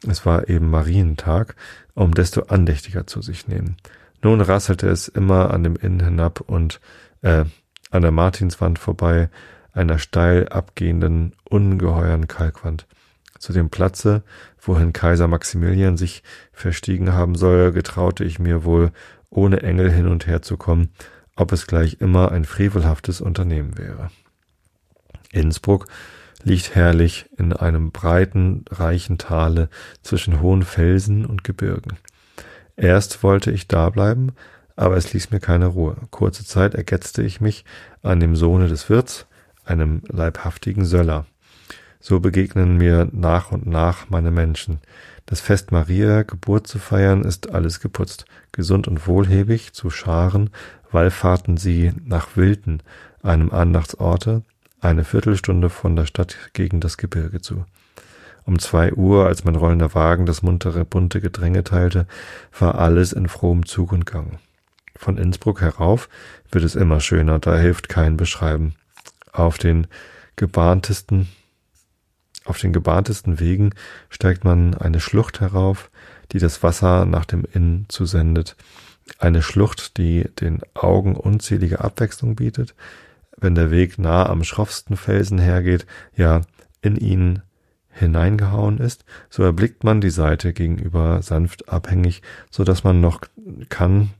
es war eben Marientag, um desto andächtiger zu sich nehmen. Nun rasselte es immer an dem Inn hinab und äh, an der Martinswand vorbei, einer steil abgehenden, ungeheuren Kalkwand. Zu dem Platze, wohin Kaiser Maximilian sich verstiegen haben soll, getraute ich mir wohl, ohne Engel hin und her zu kommen, ob es gleich immer ein frevelhaftes Unternehmen wäre. Innsbruck liegt herrlich in einem breiten, reichen Tale zwischen hohen Felsen und Gebirgen. Erst wollte ich da bleiben, aber es ließ mir keine Ruhe. Kurze Zeit ergetzte ich mich an dem Sohne des Wirts, einem leibhaftigen Söller. So begegnen mir nach und nach meine Menschen. Das Fest Maria Geburt zu feiern, ist alles geputzt. Gesund und wohlhäbig zu Scharen wallfahrten sie nach Wilden, einem Andachtsorte, eine Viertelstunde von der Stadt gegen das Gebirge zu. Um zwei Uhr, als mein rollender Wagen das muntere, bunte Gedränge teilte, war alles in frohem Zug und Gang. Von Innsbruck herauf wird es immer schöner, da hilft kein Beschreiben. Auf den gebahntesten, auf den gebahntesten Wegen steigt man eine Schlucht herauf, die das Wasser nach dem Inn zusendet. Eine Schlucht, die den Augen unzählige Abwechslung bietet. Wenn der Weg nah am schroffsten Felsen hergeht, ja, in ihn hineingehauen ist, so erblickt man die Seite gegenüber sanft abhängig, so dass man noch kann,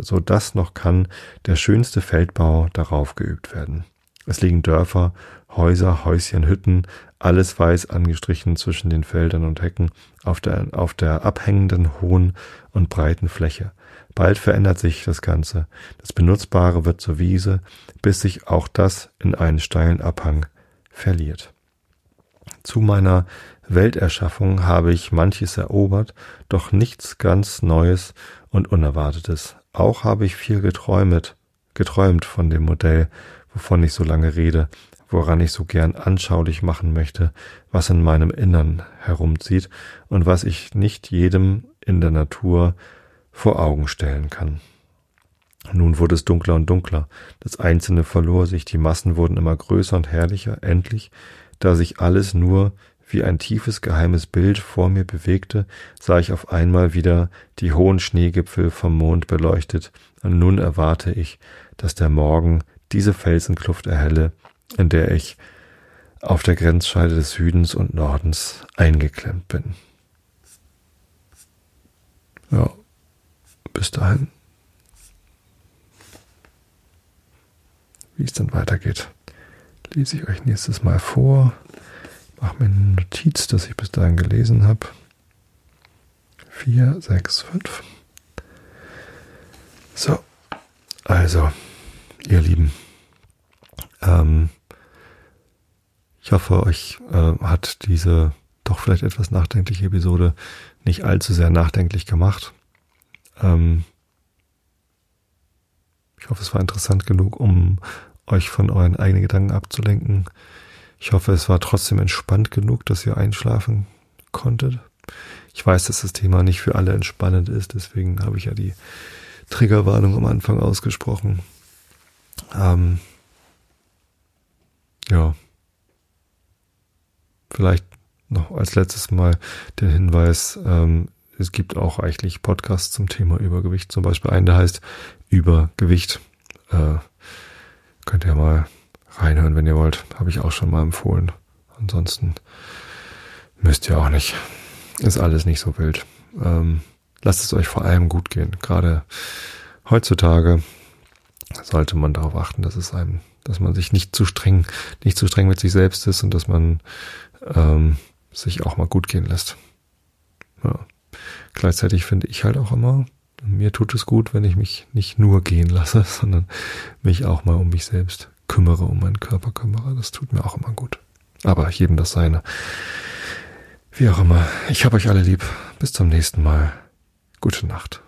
so dass noch kann der schönste Feldbau darauf geübt werden. Es liegen Dörfer, Häuser, Häuschen, Hütten, alles weiß angestrichen zwischen den Feldern und Hecken auf der, auf der abhängenden hohen und breiten Fläche. Bald verändert sich das Ganze. Das Benutzbare wird zur Wiese, bis sich auch das in einen steilen Abhang verliert. Zu meiner Welterschaffung habe ich manches erobert, doch nichts ganz Neues und Unerwartetes. Auch habe ich viel geträumet, geträumt von dem Modell, wovon ich so lange rede, woran ich so gern anschaulich machen möchte, was in meinem Innern herumzieht und was ich nicht jedem in der Natur vor Augen stellen kann. Nun wurde es dunkler und dunkler, das Einzelne verlor sich, die Massen wurden immer größer und herrlicher, endlich, da sich alles nur wie ein tiefes geheimes Bild vor mir bewegte, sah ich auf einmal wieder die hohen Schneegipfel vom Mond beleuchtet, und nun erwarte ich, dass der Morgen diese Felsenkluft erhelle, in der ich auf der Grenzscheide des Südens und Nordens eingeklemmt bin. Ja, bis dahin. Wie es dann weitergeht, lese ich euch nächstes Mal vor. Mache mir eine Notiz, dass ich bis dahin gelesen habe. 4, 6, 5. So, also, ihr Lieben, ähm, ich hoffe, euch äh, hat diese doch vielleicht etwas nachdenkliche Episode nicht allzu sehr nachdenklich gemacht. Ähm, ich hoffe, es war interessant genug, um euch von euren eigenen Gedanken abzulenken. Ich hoffe, es war trotzdem entspannt genug, dass ihr einschlafen konntet. Ich weiß, dass das Thema nicht für alle entspannend ist, deswegen habe ich ja die Triggerwarnung am Anfang ausgesprochen. Ähm, ja. Vielleicht noch als letztes Mal der Hinweis, ähm, es gibt auch eigentlich Podcasts zum Thema Übergewicht, zum Beispiel einen, der heißt Übergewicht. Äh, könnt ihr mal reinhören, wenn ihr wollt. Habe ich auch schon mal empfohlen. Ansonsten müsst ihr auch nicht. Ist alles nicht so wild. Ähm, lasst es euch vor allem gut gehen. Gerade heutzutage sollte man darauf achten, dass es einem, dass man sich nicht zu streng, nicht zu streng mit sich selbst ist und dass man ähm, sich auch mal gut gehen lässt. Ja. Gleichzeitig finde ich halt auch immer, mir tut es gut, wenn ich mich nicht nur gehen lasse, sondern mich auch mal um mich selbst kümmere, um meinen Körper kümmere. Das tut mir auch immer gut. Aber jedem das seine. Wie auch immer. Ich habe euch alle lieb. Bis zum nächsten Mal. Gute Nacht.